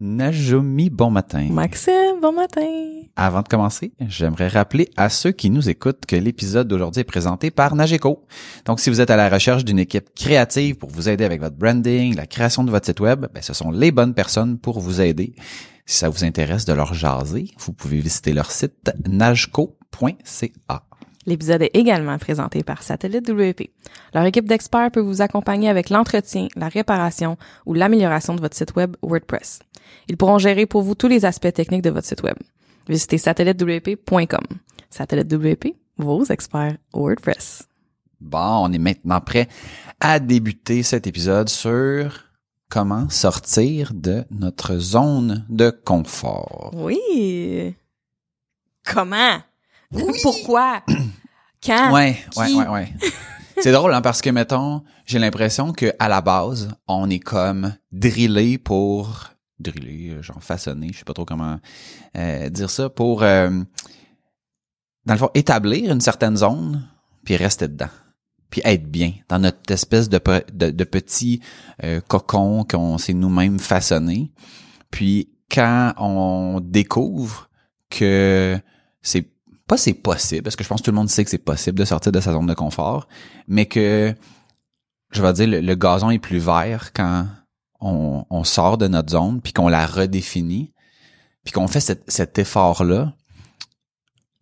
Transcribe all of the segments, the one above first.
Najomi, bon matin. Maxime, bon matin. Avant de commencer, j'aimerais rappeler à ceux qui nous écoutent que l'épisode d'aujourd'hui est présenté par Nageco. Donc, si vous êtes à la recherche d'une équipe créative pour vous aider avec votre branding, la création de votre site web, ben, ce sont les bonnes personnes pour vous aider. Si ça vous intéresse de leur jaser, vous pouvez visiter leur site nageco.ca. L'épisode est également présenté par Satellite WP. Leur équipe d'experts peut vous accompagner avec l'entretien, la réparation ou l'amélioration de votre site web WordPress. Ils pourront gérer pour vous tous les aspects techniques de votre site web. Visitez satellitewp.com. Satellite WP, vos experts WordPress. Bon, on est maintenant prêt à débuter cet épisode sur comment sortir de notre zone de confort. Oui. Comment? Pourquoi? Quand? Ouais, ouais, Qui? ouais, ouais. C'est drôle, hein, parce que, mettons, j'ai l'impression que à la base, on est comme drillé pour drillé, euh, genre façonné, je sais pas trop comment euh, dire ça, pour euh, dans le fond établir une certaine zone, puis rester dedans, puis être bien dans notre espèce de de, de petit euh, cocon qu'on s'est nous-mêmes façonné. Puis quand on découvre que c'est pas c'est possible, parce que je pense que tout le monde sait que c'est possible de sortir de sa zone de confort, mais que je vais dire le, gazon est plus vert quand on, sort de notre zone puis qu'on la redéfinit puis qu'on fait cet, cet effort là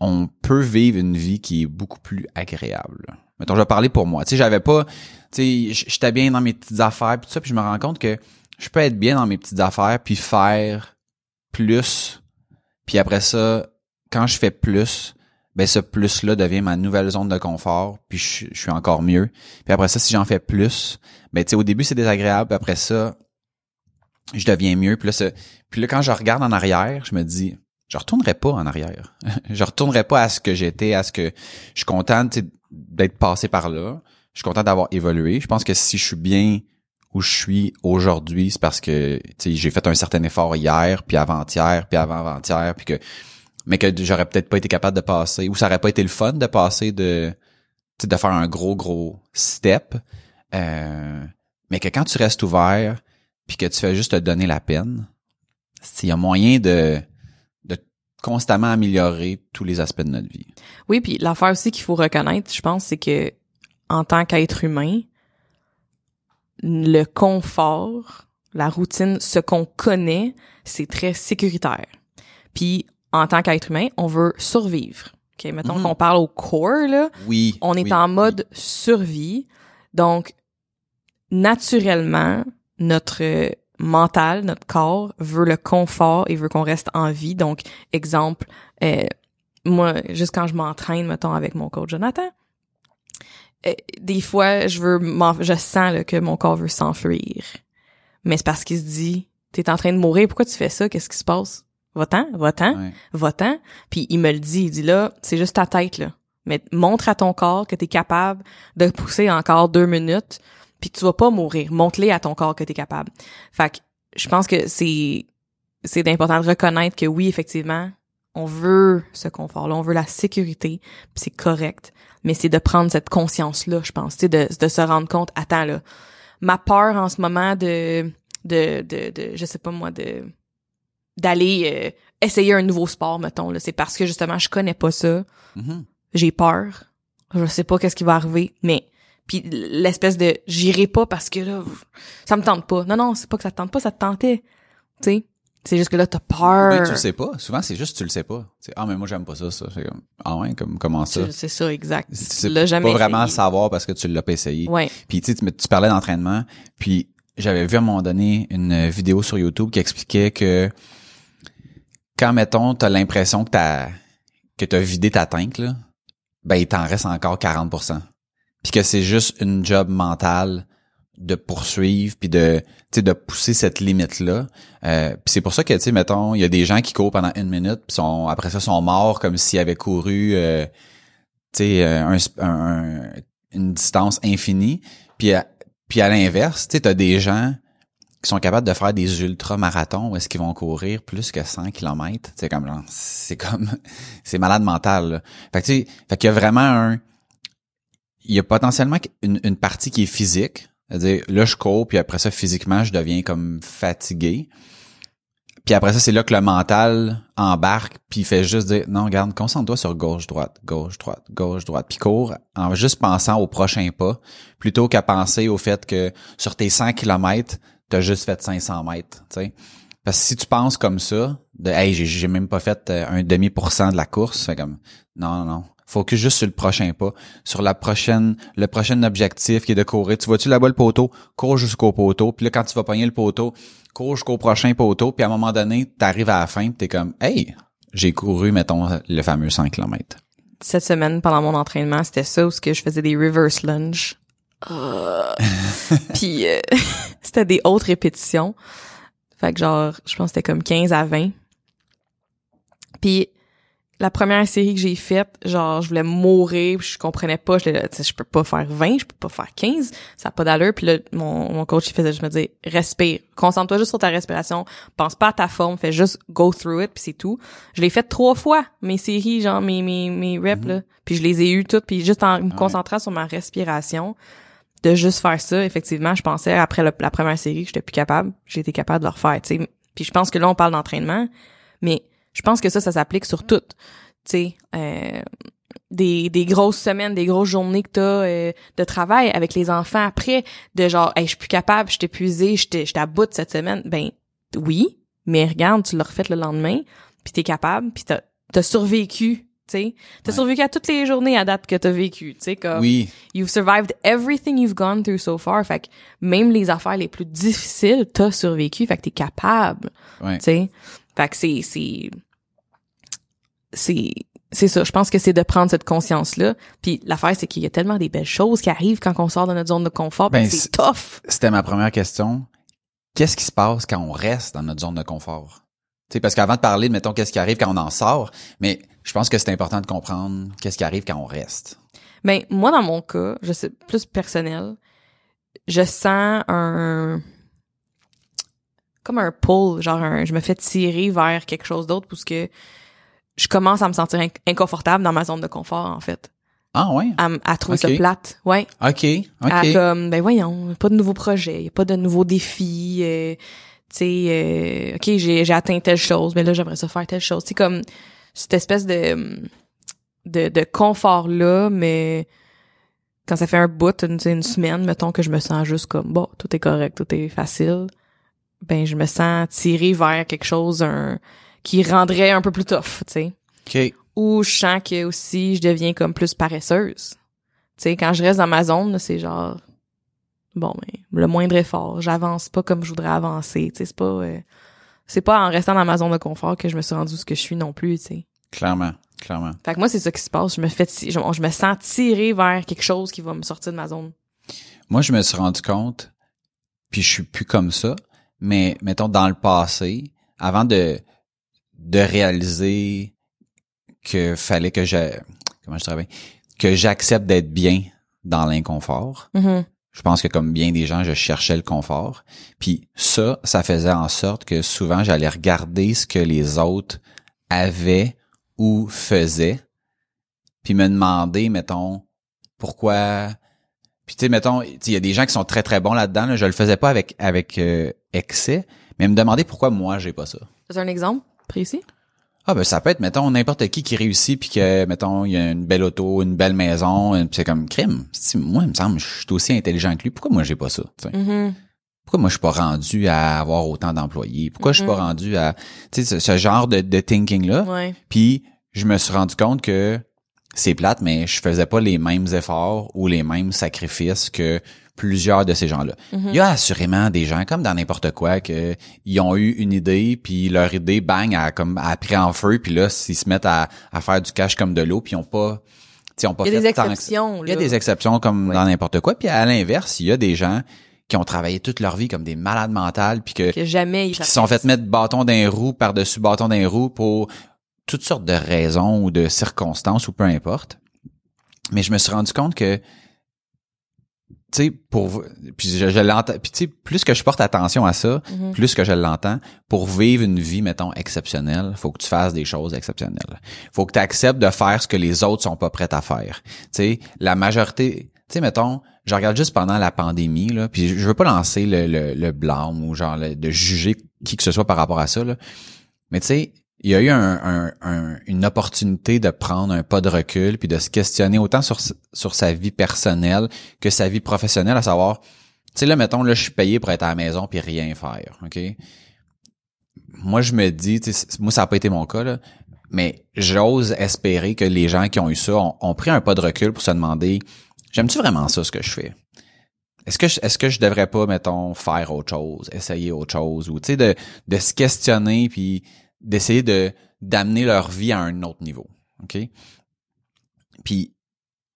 on peut vivre une vie qui est beaucoup plus agréable. Mettons je vais parler pour moi. Tu sais j'avais pas tu sais j'étais bien dans mes petites affaires puis tout ça puis je me rends compte que je peux être bien dans mes petites affaires puis faire plus puis après ça quand je fais plus ben ce plus là devient ma nouvelle zone de confort puis je, suis encore mieux. Puis après ça si j'en fais plus ben tu sais au début c'est désagréable puis après ça je deviens mieux. Puis là, puis quand je regarde en arrière je me dis je retournerai pas en arrière. Je retournerai pas à ce que j'étais à ce que je suis content d'être passé par là. Je suis content d'avoir évolué. Je pense que si je suis bien où je suis aujourd'hui c'est parce que j'ai fait un certain effort hier puis avant-hier puis avant-avant-hier puis que mais que j'aurais peut-être pas été capable de passer ou ça aurait pas été le fun de passer de de faire un gros gros step euh, mais que quand tu restes ouvert puis que tu fais juste te donner la peine s'il y a moyen de de constamment améliorer tous les aspects de notre vie Oui, puis l'affaire aussi qu'il faut reconnaître, je pense, c'est que en tant qu'être humain, le confort, la routine, ce qu'on connaît, c'est très sécuritaire. Puis en tant qu'être humain, on veut survivre. OK, mettons Mhm. qu'on parle au core là, oui on est oui, en oui. mode survie. Donc naturellement, notre euh, mental, notre corps veut le confort et veut qu'on reste en vie. Donc exemple, euh, moi, juste quand je m'entraîne, mettons, avec mon coach Jonathan, euh, des fois, je veux, je sens là, que mon corps veut s'enfuir. Mais c'est parce qu'il se dit, t'es en train de mourir, pourquoi tu fais ça? Qu'est-ce qui se passe? Va-t'en, va-t'en, Ouais. va-t'en. Puis il me le dit, il dit là, c'est juste ta tête, là. Mais montre à ton corps que t'es capable de pousser encore deux minutes, puis que tu vas pas mourir. Montre-les à ton corps que t'es capable. Fait que je pense que c'est c'est important de reconnaître que oui, effectivement, on veut ce confort-là, on veut la sécurité, puis c'est correct. Mais c'est de prendre cette conscience-là, je pense, tu sais, de, de se rendre compte, attends là, ma peur en ce moment de de de, de je sais pas moi de d'aller euh, essayer un nouveau sport mettons là, c'est parce que justement je connais pas ça, Mhm. j'ai peur, je sais pas qu'est-ce qui va arriver, mais puis l'espèce de j'irai pas parce que là ça me tente pas. Non non, c'est pas que ça te tente pas, ça te tentait. Tu sais, C'est juste que là, t'as peur. Ben, tu le sais pas. Souvent, c'est juste tu le sais pas. C'est, ah, mais moi, j'aime pas ça, ça. C'est comme, ah ouais, comme, comment ça? C'est ça, exact. Tu sais l'as jamais pas vraiment essayé. savoir parce que tu l'as pas essayé. Ouais. Puis tu sais, tu me- tu parlais d'entraînement, puis j'avais vu à un moment donné une vidéo sur YouTube qui expliquait que quand mettons t'as l'impression que t'as que t'as vidé ta tank là, ben il t'en reste encore 40%. Puis que c'est juste une job mentale de poursuivre puis de tu de pousser cette limite là. Euh, puis c'est pour ça que tu sais mettons il y a des gens qui courent pendant une minute puis sont après ça sont morts comme s'ils avaient couru euh, tu sais euh, une distance infinie puis à, puis à l'inverse tu sais t'as des gens sont capables de faire des ultra-marathons où est-ce qu'ils vont courir plus que 100 km. C'est comme, c'est comme, c'est malade mental, là. Fait que, tu sais, fait qu'il y a vraiment un, il y a potentiellement une, une partie qui est physique. C'est-à-dire, là, je cours, puis après ça, physiquement, je deviens comme fatigué. Puis après ça, c'est là que le mental embarque, puis il fait juste dire, non, regarde, concentre-toi sur gauche-droite, gauche-droite, gauche-droite, puis cours en juste pensant au prochain pas, plutôt qu'à penser au fait que sur tes 100 km, t'as juste fait 500 mètres, tu sais. Parce que si tu penses comme ça, de hey, j'ai, même pas fait euh, un demi pour cent de la course, comme non, non, non. Focus juste sur le prochain pas, sur la prochaine, le prochain objectif qui est de courir. Tu vois-tu là-bas le poteau? Cours jusqu'au poteau. Puis là, quand tu vas pogner le poteau, cours jusqu'au prochain poteau. Puis à un moment donné, t'arrives à la fin, t'es comme Hey, j'ai couru, mettons, le fameux 5 km. Cette semaine, pendant mon entraînement, c'était ça où ce que je faisais des reverse lunge. Euh. Puis euh, c'était des hautes répétitions. Fait que genre, je pense que c'était comme 15 à 20. Puis la première série que j'ai faite, genre, je voulais mourir, puis je comprenais pas, je, je peux pas faire 20, je peux pas faire 15, ça a pas d'allure. Puis là, mon, mon coach, il faisait juste me dire, respire, concentre-toi juste sur ta respiration, pense pas à ta forme, fais juste go through it, puis c'est tout. Je l'ai fait trois fois, mes séries, genre, mes, mes, mes reps, là, puis je les ai eues toutes, puis juste en me concentrant sur ma respiration, de juste faire ça, effectivement, je pensais, après la première série, que j'étais plus capable, été capable de le refaire, tu sais. Puis je pense que là, on parle d'entraînement, mais je pense que ça, ça s'applique sur tout. Tu sais, euh, des, des grosses semaines, des grosses journées que t'as euh, de travail avec les enfants après, de genre, je suis plus capable, je suis je t'ai- je t'aboute cette semaine. Ben oui, mais regarde, tu l'as refait le lendemain, puis t'es capable, puis t'as as survécu. Tu sais, t'as Ouais. survécu à toutes les journées à date que t'as vécu, tu sais, comme Oui, you've survived everything you've gone through so far. Fait que même les affaires les plus difficiles, t'as survécu. Fait que t'es capable. ouais. Tu sais. Fait que c'est, c'est, c'est, c'est ça. Je pense que c'est de prendre cette conscience-là. Puis l'affaire, c'est qu'il y a tellement des belles choses qui arrivent quand on sort de notre zone de confort. Ben, c'est c'est- tough. C'était ma première question. Qu'est-ce qui se passe quand on reste dans notre zone de confort? Tu sais, parce qu'avant de parler de, mettons, qu'est-ce qui arrive quand on en sort, mais je pense que c'est important de comprendre qu'est-ce qui arrive quand on reste. Ben, moi, dans mon cas, je sais, plus personnel, je sens un, comme un pull, genre un, je me fais tirer vers quelque chose d'autre parce que je commence à me sentir inc- inconfortable dans ma zone de confort, en fait. Ah ouais? À, à trouver Ok. ça plate. Ouais. OK, À OK. comme, ben voyons, pas de nouveaux projets, y a pas de nouveaux défis, euh, tu sais, euh, ok, j'ai, j'ai atteint telle chose, mais là, j'aimerais ça faire telle chose. C'est comme cette espèce de, de, de confort-là, mais quand ça fait un bout, une, une semaine, mettons que je me sens juste comme, bon, tout est correct, tout est facile, ben je me sens tirée vers quelque chose un, qui rendrait un peu plus tough, tu sais OK. ou je sens que aussi je deviens comme plus paresseuse. Tu sais, quand je reste dans ma zone, là, c'est genre bon mais le moindre effort, j'avance pas comme je voudrais avancer, tu sais, c'est pas euh, c'est pas en restant dans ma zone de confort que je me suis rendue ce que je suis non plus, tu sais. Clairement, clairement. Fait que moi c'est ça qui se passe, je me fais je, je me sens tirée vers quelque chose qui va me sortir de ma zone. Moi, je me suis rendu compte, puis je suis plus comme ça, mais mettons dans le passé, avant de de réaliser que fallait que je comment je travaille? Que j'accepte d'être bien dans l'inconfort. Mhm. Je pense que comme bien des gens, je cherchais le confort. Puis ça, ça faisait en sorte que souvent j'allais regarder ce que les autres avaient ou faisaient, puis me demander, mettons, pourquoi. Puis tu sais, mettons, il y a des gens qui sont très très bons là-dedans. Là, je le faisais pas avec avec euh, excès, mais me demander pourquoi moi j'ai pas ça. C'est un exemple précis? Ah ben ça peut être mettons n'importe qui qui réussit puis que mettons il y a une belle auto, une belle maison, euh, c'est comme crime. Moi il me semble je suis aussi intelligent que lui, pourquoi moi j'ai pas ça? Mhm. pourquoi moi je suis pas rendu à avoir autant d'employés? Pourquoi je suis pas Mhm. rendu à tu sais ce, ce genre de, de thinking là? Ouais. Puis je me suis rendu compte que c'est plate, mais je faisais pas les mêmes efforts ou les mêmes sacrifices que plusieurs de ces gens-là. Mhm. Il y a assurément des gens, comme dans n'importe quoi, que ils ont eu une idée, puis leur idée, bang, a comme a pris en feu, puis là, s'ils se mettent à, à faire du cash comme de l'eau, puis ils ont pas, ils ont pas Il y a fait des exceptions. Il y a des exceptions comme Ouais. dans n'importe quoi, puis à l'inverse, il y a des gens qui ont travaillé toute leur vie comme des malades mentales, puis que jamais ils se sont fait mettre bâton d'un roue par-dessus bâton d'un roue pour toutes sortes de raisons ou de circonstances ou peu importe. Mais je me suis rendu compte que tu sais pour puis je, je l'entends puis tu sais plus que je porte attention à ça, Mhm. plus que je l'entends pour vivre une vie mettons exceptionnelle, faut que tu fasses des choses exceptionnelles. Faut que tu acceptes de faire ce que les autres sont pas prêts à faire. Tu sais, la majorité, tu sais mettons, je regarde juste pendant la pandémie là, puis je veux pas lancer le, le, le blâme ou genre le- de juger qui que ce soit par rapport à ça là. Mais tu sais, il y a eu un, un- un- une opportunité de prendre un pas de recul puis de se questionner autant sur sur sa vie personnelle que sa vie professionnelle, à savoir, tu sais là mettons là je suis payé pour être à la maison puis rien faire, ok? Moi je me dis, moi ça a pas été mon cas là, mais j'ose espérer que les gens qui ont eu ça ont, ont pris un pas de recul pour se demander, j'aime-tu vraiment ça ce que je fais? Est-ce que je, est-ce que je devrais pas mettons faire autre chose, essayer autre chose ou tu sais de de se questionner puis d'essayer de d'amener leur vie à un autre niveau, ok? Puis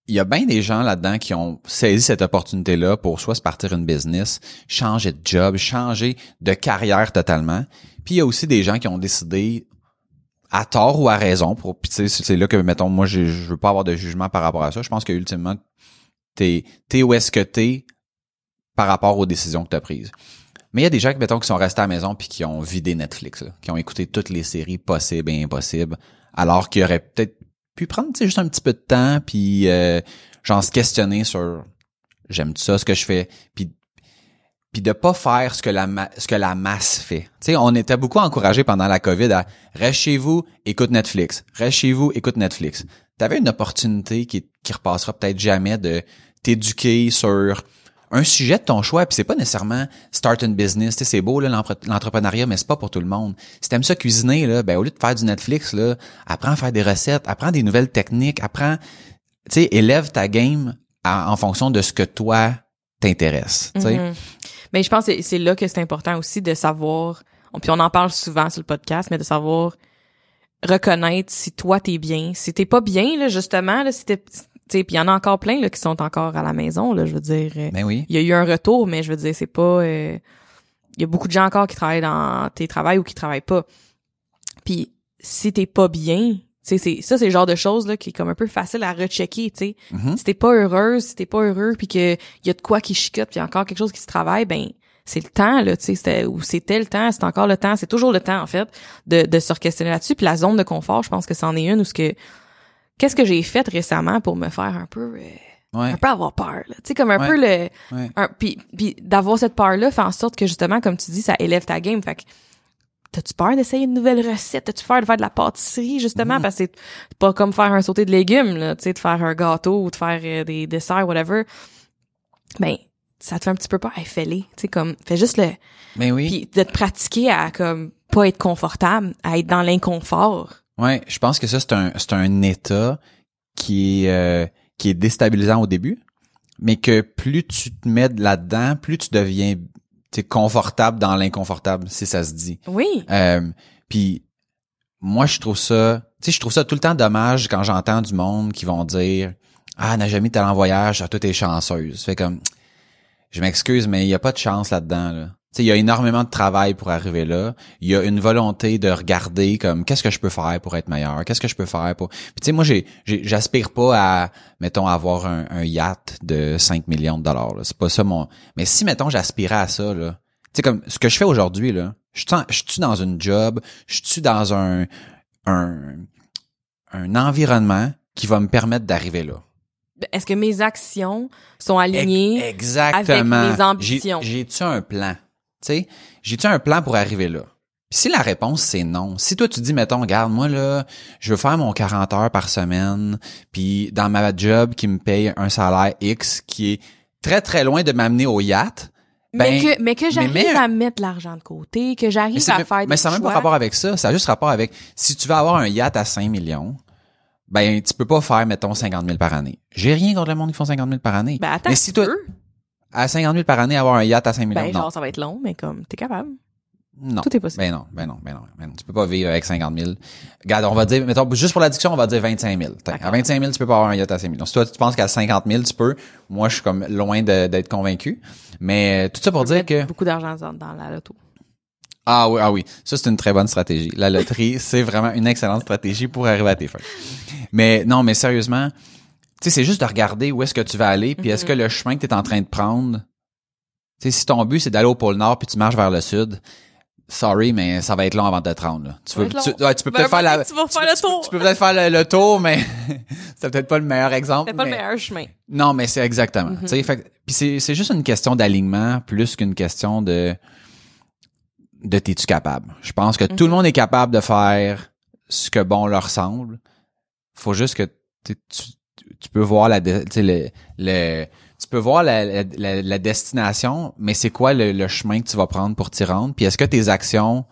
il y a bien des gens là-dedans qui ont saisi cette opportunité-là pour soit se partir une business, changer de job, changer de carrière totalement. Puis il y a aussi des gens qui ont décidé à tort ou à raison pour puis tu c'est là que mettons moi je, je veux pas avoir de jugement par rapport à ça. Je pense que ultimement t'es t'es où est-ce que t'es par rapport aux décisions que t'as prises. Mais il y a des gens mettons qui sont restés à la maison puis qui ont vidé Netflix, là, qui ont écouté toutes les séries possibles et impossibles, alors qu'ils auraient peut-être pu prendre tu juste un petit peu de temps puis euh, genre se questionner sur j'aime ça ce que je fais puis puis de pas faire ce que la ce que la masse fait. Tu sais, on était beaucoup encouragés pendant la Covid à reste chez vous, écoute Netflix. Reste chez vous, écoute Netflix. T'avais une opportunité qui qui repassera peut-être jamais de t'éduquer sur un sujet de ton choix, puis c'est pas nécessairement start une business, tu sais, c'est beau l'entrepreneuriat, mais c'est pas pour tout le monde. Si t'aimes ça cuisiner là, ben au lieu de faire du Netflix là, apprends à faire des recettes, apprends des nouvelles techniques, apprends, tu sais, élève ta game en fonction de ce que toi t'intéresse. Mhm. Mais je pense que c'est- là que c'est important aussi de savoir, puis on en parle souvent sur le podcast, mais de savoir reconnaître si toi t'es bien, si t'es pas bien là justement là, si t'es, puis il y en a encore plein là qui sont encore à la maison là, je veux dire. euh, Ben oui. Il y a eu un retour, mais je veux dire c'est pas, euh, il y a beaucoup de gens encore qui travaillent dans tes travails ou qui travaillent pas. Puis si t'es pas bien, c'est ça c'est le genre de choses là qui est comme un peu facile à rechecker, tu sais Mhm. si t'es pas heureuse, si t'es pas heureux, puis que y a de quoi qui chicote, puis y a encore quelque chose qui se travaille, ben c'est le temps là, tu sais, c'était ou c'était le temps, c'est encore le temps, c'est toujours le temps en fait de de se questionner là-dessus. Puis la zone de confort, je pense que c'en est une où ce que qu'est-ce que j'ai fait récemment pour me faire un peu euh, Ouais. un peu avoir peur, là. tu sais comme un Ouais. peu le un, puis puis d'avoir cette peur là fait en sorte que justement comme tu dis ça élève ta game, fait que T'as-tu peur d'essayer une nouvelle recette? T'as-tu peur de faire de la pâtisserie, justement? Mhm. Parce que c'est pas comme faire un sauté de légumes, là, tu sais, de faire un gâteau ou de faire euh, des desserts, whatever. Ben, ça te fait un petit peu peur. Hey, fais-les, tu sais, comme, fais juste le... Ben oui. Puis de te pratiquer à, comme, pas être confortable, à être dans l'inconfort. Ouais, je pense que ça c'est un c'est un état qui est euh, qui est déstabilisant au début, mais que plus tu te mets là-dedans, plus tu deviens tu sais, confortable dans l'inconfortable, si ça se dit. Oui. Euh, puis moi je trouve ça, tu sais, je trouve ça tout le temps dommage quand j'entends du monde qui vont dire ah n'a jamais été en voyage, ah, toi t'es chanceuse. Fait comme je m'excuse mais il y a pas de chance là-dedans là. Il y a énormément de travail pour arriver là. Il y a une volonté de regarder comme qu'est-ce que je peux faire pour être meilleur, qu'est-ce que je peux faire pour. Puis tu sais, moi j'ai, j'aspire pas à mettons avoir un, un yacht de 5 millions de dollars. là. C'est pas ça mon. Mais si mettons j'aspirais à ça là, tu sais comme ce que je fais aujourd'hui là, je suis dans une job, je suis dans un un un environnement qui va me permettre d'arriver là. Est-ce que mes actions sont alignées? Ex- Exactement. avec mes ambitions. J'ai- J'ai-tu un plan? Tu sais, j'ai-tu un plan pour arriver là? Puis si la réponse c'est non, si toi tu dis mettons regarde moi là, je veux faire mon 40 heures par semaine, puis dans ma job qui me paye un salaire X qui est très très loin de m'amener au yacht, mais Ben, que mais que j'arrive mais- à mettre de l'argent de côté, que j'arrive Mais, à faire mais des ça n'a même pas rapport avec ça. Ça a juste rapport avec si tu veux avoir un yacht à 5 millions, ben tu peux pas faire mettons 50 000 par année. J'ai rien contre le monde qui font 50 000 par année. Ben attends, mais si tu toi. À 50 000 par année avoir un yacht à 5 millions, Ben non. genre ça va être long, mais comme t'es capable. non. tout est possible. Ben non, ben non, ben non, ben non. Tu peux pas vivre avec 50 000. Regarde, on va dire, mettons, juste pour l'addiction, on va dire 25 000. Tiens, À D'accord. 25 000, tu peux pas avoir un yacht à 5 millions. Si toi, tu penses qu'à 50 000, tu peux, moi, je suis comme loin d'être convaincu. Mais euh, tout ça pour dire que... beaucoup d'argent dans, dans la loto. Ah oui, ah oui. Ça, c'est une très bonne stratégie. La loterie, c'est vraiment une excellente stratégie pour arriver à tes fins. Mais non, mais sérieusement, sais, c'est juste de regarder où est-ce que tu vas aller, puis est-ce que le chemin que tu es en train de prendre, tu sais, si ton but, c'est d'aller au pôle Nord, puis tu marches vers le Sud, sorry, mais ça va être long avant de te rendre. là. Tu, veux- ouais, peux Ben, peut-être faire la... tu vas faire le tour. Tu peux peut-être faire le, le tour, mais c'est peut-être pas le meilleur exemple. C'est pas le meilleur chemin. non, mais c'est exactement. Mhm. Fait que- puis c'est c'est juste une question d'alignement plus qu'une question de de t'es-tu capable. Je pense que tout le Mhm. monde est capable de faire ce que bon leur semble. Faut juste que tu tu, peux voir la le, le tu peux voir la, la- la destination, mais c'est quoi le, le chemin que tu vas prendre pour t'y rendre? Puis est-ce que tes actions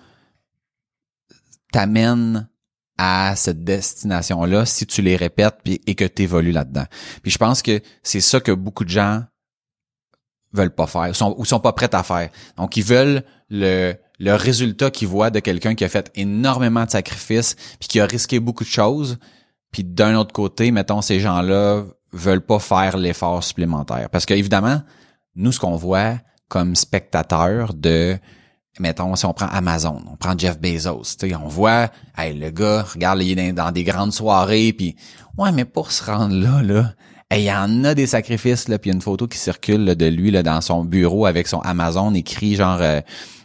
t'amènent à cette destination-là si tu les répètes puis, et que tu évolues là-dedans? Puis je pense que c'est ça que beaucoup de gens veulent pas faire sont, ou sont pas prêts à faire. Donc ils veulent le le résultat qu'ils voient de quelqu'un qui a fait énormément de sacrifices puis qui a risqué beaucoup de choses. Puis d'un autre côté, mettons ces gens-là veulent pas faire l'effort supplémentaire. Parce que évidemment, nous ce qu'on voit comme spectateurs de mettons, si on prend Amazon, on prend Jeff Bezos, tu sais, on voit, hey, le gars, regarde, il est dans, des grandes soirées, puis ouais, mais pour se rendre là, là, il y en a des sacrifices, là, puis il y a une photo qui circule de lui là, dans son bureau avec son Amazon écrit genre euh,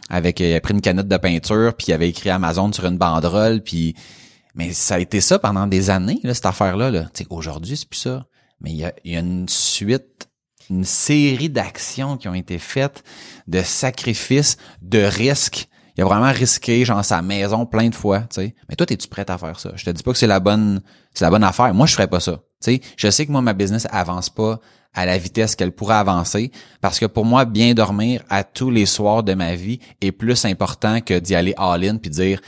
avec il a pris une canette de peinture, puis il avait écrit Amazon sur une banderole, puis mais ça a été ça pendant des années, là, cette affaire-là. Là. Aujourd'hui, c'est plus ça. Mais il y a, une suite, une série d'actions qui ont été faites, de sacrifices, de risques. Il a vraiment risqué, genre, sa maison plein de fois, tu sais. Mais toi, es-tu prête à faire ça? Je te dis pas que c'est la bonne, c'est la bonne affaire. Moi, je ferais pas ça. Tu je sais que moi, ma business avance pas à la vitesse qu'elle pourrait avancer parce que pour moi, bien dormir à tous les soirs de ma vie est plus important que d'y aller all-in puis dire,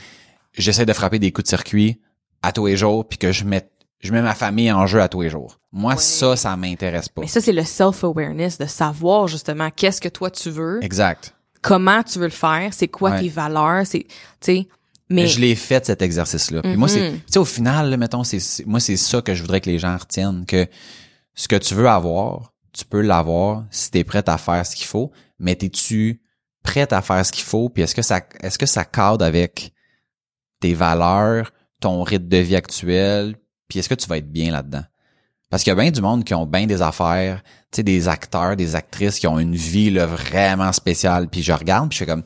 j'essaie de frapper des coups de circuit à tous les jours puis que je mets je mets ma famille en jeu à tous les jours. Moi Ouais. ça ça m'intéresse pas. Mais ça, c'est le self-awareness, de savoir justement qu'est-ce que toi tu veux, Exact. comment tu veux le faire, c'est quoi Ouais. tes valeurs, c'est, tu sais, mais Je l'ai fait cet exercice là. Puis moi c'est Mhm. tu sais au final là, mettons c'est moi c'est ça que je voudrais que les gens retiennent que ce que tu veux avoir, tu peux l'avoir si tu es prête à faire ce qu'il faut, mais t'es-tu prête à faire ce qu'il faut puis est-ce que ça est-ce que ça cadre avec tes valeurs, ton rythme de vie actuel, puis est-ce que tu vas être bien là-dedans? Parce qu'il y a bien du monde qui ont bien des affaires, tu sais, des acteurs, des actrices qui ont une vie là, vraiment spéciale. Puis je regarde, puis je fais comme,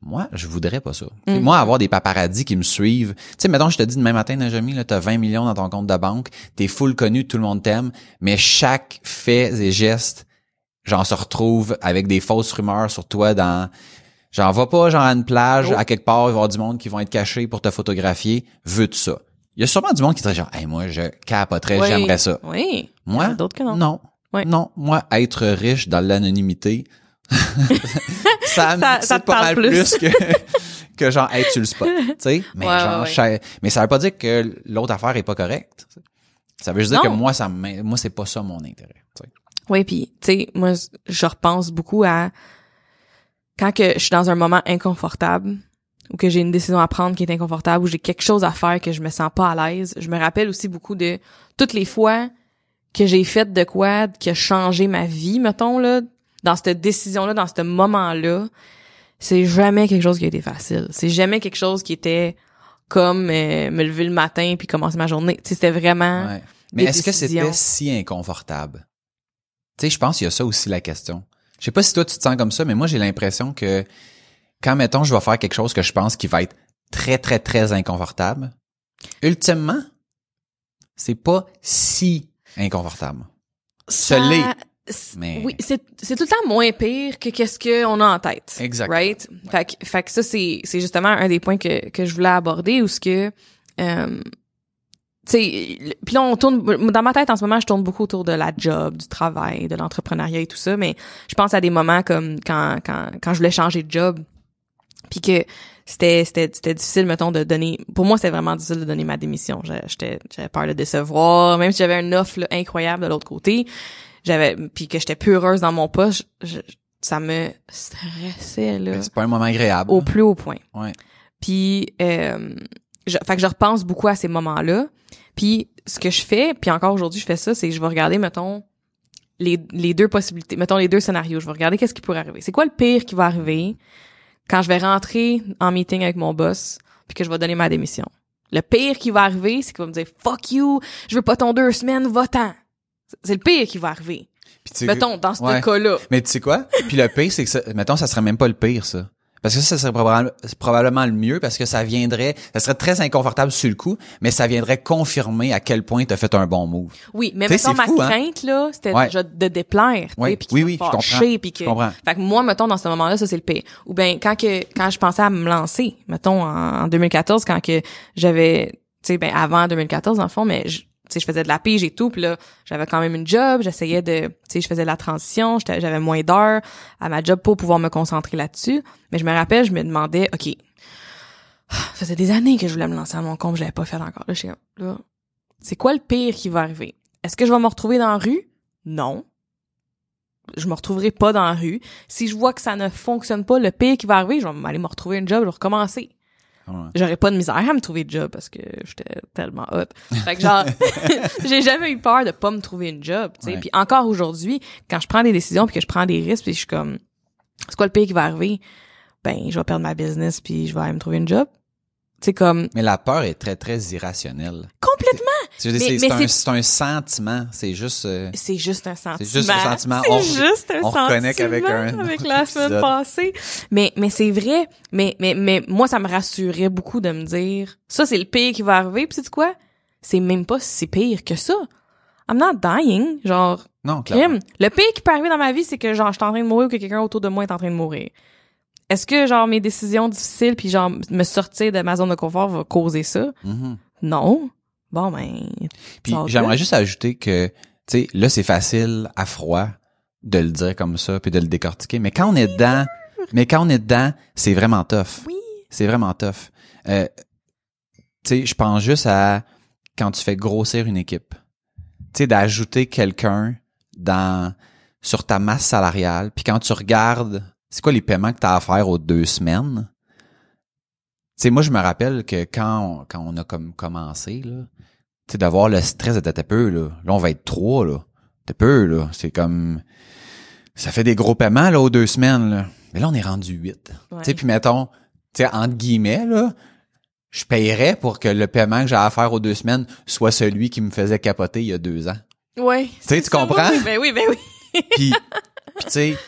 moi, je voudrais pas ça. Mhm. Moi, avoir des paparazzis qui me suivent. Tu sais, mettons, je te dis demain matin, Najami, là, t'as 20 millions dans ton compte de banque, t'es full connu, tout le monde t'aime, mais chaque fait et geste, j'en se retrouve avec des fausses rumeurs sur toi dans... J'en va pas, genre, à une plage, Oh. à quelque part, il va y avoir du monde qui vont être cachés pour te photographier. Veux-tu ça? Il y a sûrement du monde qui dirait genre, hey, moi, je capoterais, Oui. j'aimerais ça. Oui. Moi, d'autres que non. non. Ouais. Non, moi, être riche dans l'anonymité, ça, me- Ça- c'est ça te pas parle mal plus. que, que genre être sur le spot, tu sais. Mais Ouais, genre, ouais, mais ça veut pas dire que l'autre affaire est pas correcte. Ça veut juste dire que moi, ça moi, c'est pas ça mon intérêt. tu sais. Oui, puis tu sais, moi je repense beaucoup à quand que je suis dans un moment inconfortable ou que j'ai une décision à prendre qui est inconfortable ou j'ai quelque chose à faire que je me sens pas à l'aise, je me rappelle aussi beaucoup de toutes les fois que j'ai fait de quoi qui a changé ma vie, mettons là, dans cette décision là, dans ce moment-là, c'est jamais quelque chose qui a été facile. C'est jamais quelque chose qui était comme euh, me lever le matin puis commencer ma journée. Tu sais, c'était vraiment Ouais. Mais est-ce que c'était si inconfortable? Tu sais, je pense qu'il y a ça aussi la question. Je sais pas si toi tu te sens comme ça, mais moi j'ai l'impression que quand mettons je vais faire quelque chose que je pense qui va être très très très inconfortable, ultimement, c'est pas si inconfortable. ça mais- oui c'est tout le temps moins pire que qu'est-ce qu'on a en tête Exactement. right? Fait que fait que ça c'est c'est justement un des points que que je voulais aborder où ce que euh, puis là on tourne dans ma tête en ce moment, je tourne beaucoup autour de la job, du travail, de l'entrepreneuriat et tout ça, mais je pense à des moments comme quand quand quand je voulais changer de job, puis que c'était c'était c'était difficile mettons de donner pour moi c'était vraiment difficile de donner ma démission j'étais j'avais peur de décevoir même si j'avais une offre là, incroyable de l'autre côté j'avais puis que j'étais peu heureuse dans mon poste je- ça me stressait là C'est pas un moment agréable. au plus haut point Ouais. puis euh, je, fait que je repense beaucoup à ces moments-là puis ce que je fais puis encore aujourd'hui je fais ça c'est que je vais regarder mettons les, les deux possibilités mettons les deux scénarios je vais regarder qu'est-ce qui pourrait arriver c'est quoi le pire qui va arriver quand je vais rentrer en meeting avec mon boss puis que je vais donner ma démission? Le pire qui va arriver, c'est qu'il va me dire fuck you, je veux pas ton deux semaines, va-t'en. C'est le pire qui va arriver. Mettons, dans ce Ouais. cas-là. Mais tu sais quoi? Puis le pire, c'est que ça, mettons, ça serait même pas le pire, ça. Parce que ça, ça serait probablement, le mieux parce que ça viendrait, ça serait très inconfortable sur le coup, mais ça viendrait confirmer à quel point t'as fait un bon move. Oui, mais Tu mettons, ma hein? crainte, là, c'était Ouais. déjà de déplaire, tu Ouais. puis Oui, oui, je comprends. fâcher, puis que... Je comprends. Fait que moi, mettons, dans ce moment-là, ça, c'est le pire. Ou bien, quand que, quand je pensais à me lancer, mettons, en, en 2014, quand que j'avais, tu sais, ben, avant 2014, dans le fond, mais je- tu sais, je faisais de la pige et tout, puis là, j'avais quand même une job, j'essayais de, tu sais, je faisais la transition, j'avais moins d'heures à ma job pour pouvoir me concentrer là-dessus. Mais je me rappelle, je me demandais, OK, ça faisait des années que je voulais me lancer à mon compte, je l'avais pas fait encore. Là, je là, c'est quoi le pire qui va arriver? Est-ce que je vais me retrouver dans la rue? Non. Je me retrouverai pas dans la rue. Si je vois que ça ne fonctionne pas, le pire qui va arriver, je vais aller me retrouver une job, je vais recommencer. J'aurais pas de misère à me trouver de job parce que j'étais tellement hot. Fait que genre, j'ai jamais eu peur de pas me trouver une job, tu sais. Ouais. Puis encore aujourd'hui, quand je prends des décisions puis que je prends des risques puis je suis comme, c'est quoi le pire qui va arriver? Ben, je vais perdre ma business puis je vais aller me trouver une job. Sais, comme, Mais la peur est très, très irrationnelle. complètement! C'est c'est un, c'est- c'est un sentiment. C'est juste, euh, C'est juste un sentiment. juste un sentiment. C'est On- juste un on sentiment reconnecte avec un avec la semaine passée. Mais, mais c'est vrai. Mais, mais, mais moi, ça me rassurait beaucoup de me dire, ça, c'est le pire qui va arriver. Puis c'est quoi? C'est même pas si pire que ça. I'm not dying. Genre, non, clairement. Le pire qui peut arriver dans ma vie, c'est que genre je suis en train de mourir ou que quelqu'un autour de moi est en train de mourir. Est-ce que genre mes décisions difficiles puis genre me sortir de ma zone de confort va causer ça? Mhm. Non. Bon ben Puis j'aimerais juste ajouter que, tu sais, là, c'est facile à froid de le dire comme ça puis de le décortiquer. Mais quand on est dedans, mais quand on est dedans, c'est vraiment tough. oui. C'est vraiment tough. Euh, tu sais, je pense juste à quand tu fais grossir une équipe. Tu sais, d'ajouter quelqu'un dans sur ta masse salariale. Puis quand tu regardes, c'est quoi les paiements que tu as à faire aux deux semaines? Tu sais, moi, je me rappelle que quand on, quand on a comme commencé, là, tu sais, d'avoir le stress de t'es peu, là. Là, on va être trois, là. T'es peu, là. C'est comme, ça fait des gros paiements, là, aux deux semaines, là. Mais là, on est rendu huit. Ouais. Tu sais, puis mettons, tu sais, entre guillemets, là, je payerais pour que le paiement que j'ai à faire aux deux semaines soit celui qui me faisait capoter il y a deux ans. Ouais. sais, c'est tu comprends? Oui, oui, ben oui, ben oui. Puis, puis tu sais,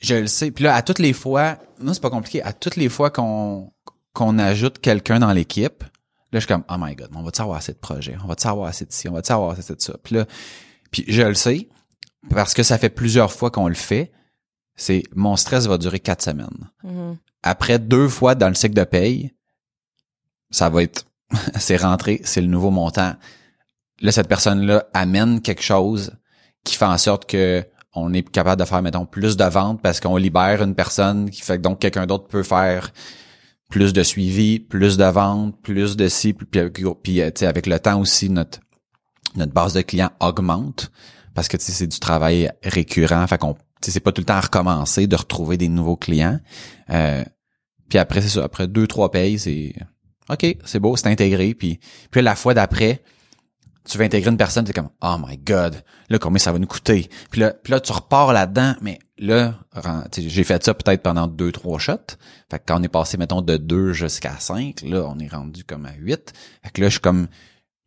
je le sais. Puis là, à toutes les fois, non, c'est pas compliqué. À toutes les fois qu'on qu'on ajoute quelqu'un dans l'équipe, là, je suis comme, oh my god, on va-tu avoir assez de projets? On va-tu avoir assez de ci? On va-tu avoir assez de ça? Puis là, puis je le sais, parce que ça fait plusieurs fois qu'on le fait, c'est mon stress va durer quatre semaines. Mhm. Après deux fois dans le cycle de paye, ça va être, c'est rentré, c'est le nouveau montant. Là, cette personne-là amène quelque chose qui fait en sorte que on est capable de faire, mettons, plus de ventes parce qu'on libère une personne qui fait que donc quelqu'un d'autre peut faire plus de suivi, plus de ventes, plus de ci, puis, euh, avec le temps aussi, notre, notre base de clients augmente parce que c'est du travail récurrent, fait qu'on c'est pas tout le temps à recommencer de retrouver des nouveaux clients. Euh, puis après, c'est ça, après deux, trois payes, c'est OK, c'est beau, c'est intégré. Puis, puis la fois d'après, tu vas intégrer une personne, t'es comme Oh my God, là, combien ça va nous coûter? Puis là, puis là tu repars là-dedans, mais là, tu j'ai fait ça peut-être pendant deux, trois shots. Fait que quand on est passé, mettons, de deux jusqu'à cinq, là, on est rendu comme à huit. Fait que là, je suis comme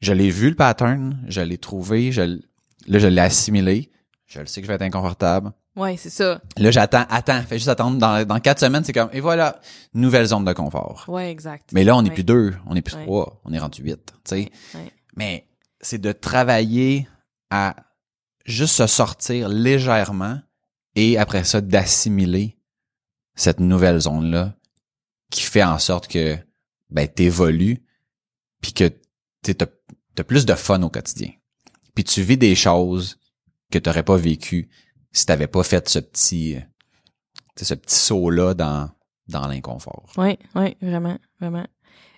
je l'ai vu le pattern, je l'ai trouvé, je là, je l'ai assimilé. Je le sais que je vais être inconfortable. Ouais, c'est ça. Là, j'attends, attends, fais juste attendre. Dans, dans quatre semaines, c'est comme, et voilà, nouvelle zone de confort. Ouais, exact. Mais là, on n'est Ouais. plus deux, on n'est plus Ouais. trois, on est rendu huit, tu sais. Ouais. Mais c'est de travailler à juste se sortir légèrement et après ça, d'assimiler cette nouvelle zone-là qui fait en sorte que, ben, t'évolues puis que, tu t'as- plus de fun au quotidien. Puis tu vis des choses que t'aurais pas vécu si t'avais pas fait ce petit, ce petit saut-là dans, dans l'inconfort. Oui, oui, vraiment, vraiment.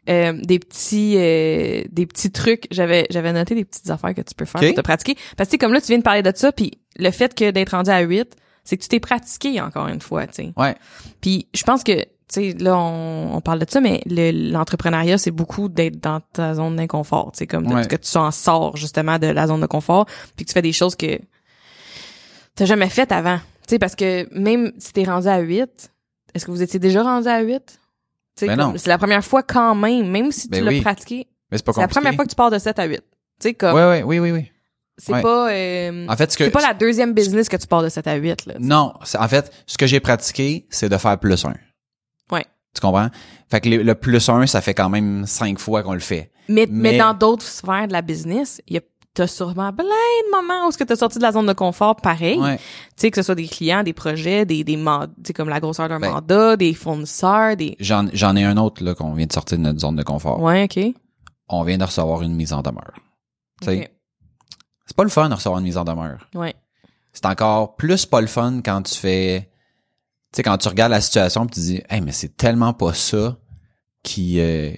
Euh, des petits euh, des petits trucs j'avais j'avais noté des petites affaires que tu peux faire Ok. pour te pratiquer parce que comme là tu viens de parler de ça puis le fait que d'être rendu à 8 c'est que tu t'es pratiqué encore une fois tu sais Ouais. puis je pense que tu sais là on, on parle de ça mais le- l'entrepreneuriat c'est beaucoup d'être dans ta zone d'inconfort tu sais comme de- Ouais. que tu en sors justement de la zone de confort puis que tu fais des choses que t'as jamais faites avant tu sais parce que même si t'es rendu à 8 est-ce que vous étiez déjà rendu à 8 Tu sais, Ben comme- non. C'est la première fois quand même, même si tu Ben l'as oui. pratiqué. Mais c'est pas C'est la première fois que tu pars de 7 à 8. Tu sais, comme, Ouais, ouais, oui, oui, oui. c'est ouais. pas, euh, En fait, ce que, c'est pas la deuxième business que tu pars de 7 à 8, là. non, en fait, ce que j'ai pratiqué, c'est de faire plus un. Ouais. Tu comprends? Fait que le, le plus un, ça fait quand même cinq fois qu'on le fait. Mais, mais, Mais- dans d'autres sphères de la business, il y a, t'as sûrement plein de moments où est-ce que t'as sorti de la zone de confort pareil. Ouais. Tu sais, que ce soit des clients, des projets, des, des tu sais, comme la grosseur d'un Ben. mandat, des fournisseurs, des, J'en, j'en ai un autre, là, qu'on vient de sortir de notre zone de confort. ouais, ok. On vient de recevoir une mise en demeure. Tu sais, Ok. c'est pas le fun de recevoir une mise en demeure. Ouais. C'est encore plus pas le fun quand tu fais, tu sais, quand tu regardes la situation pis tu dis, hey, mais c'est tellement pas ça qui, euh,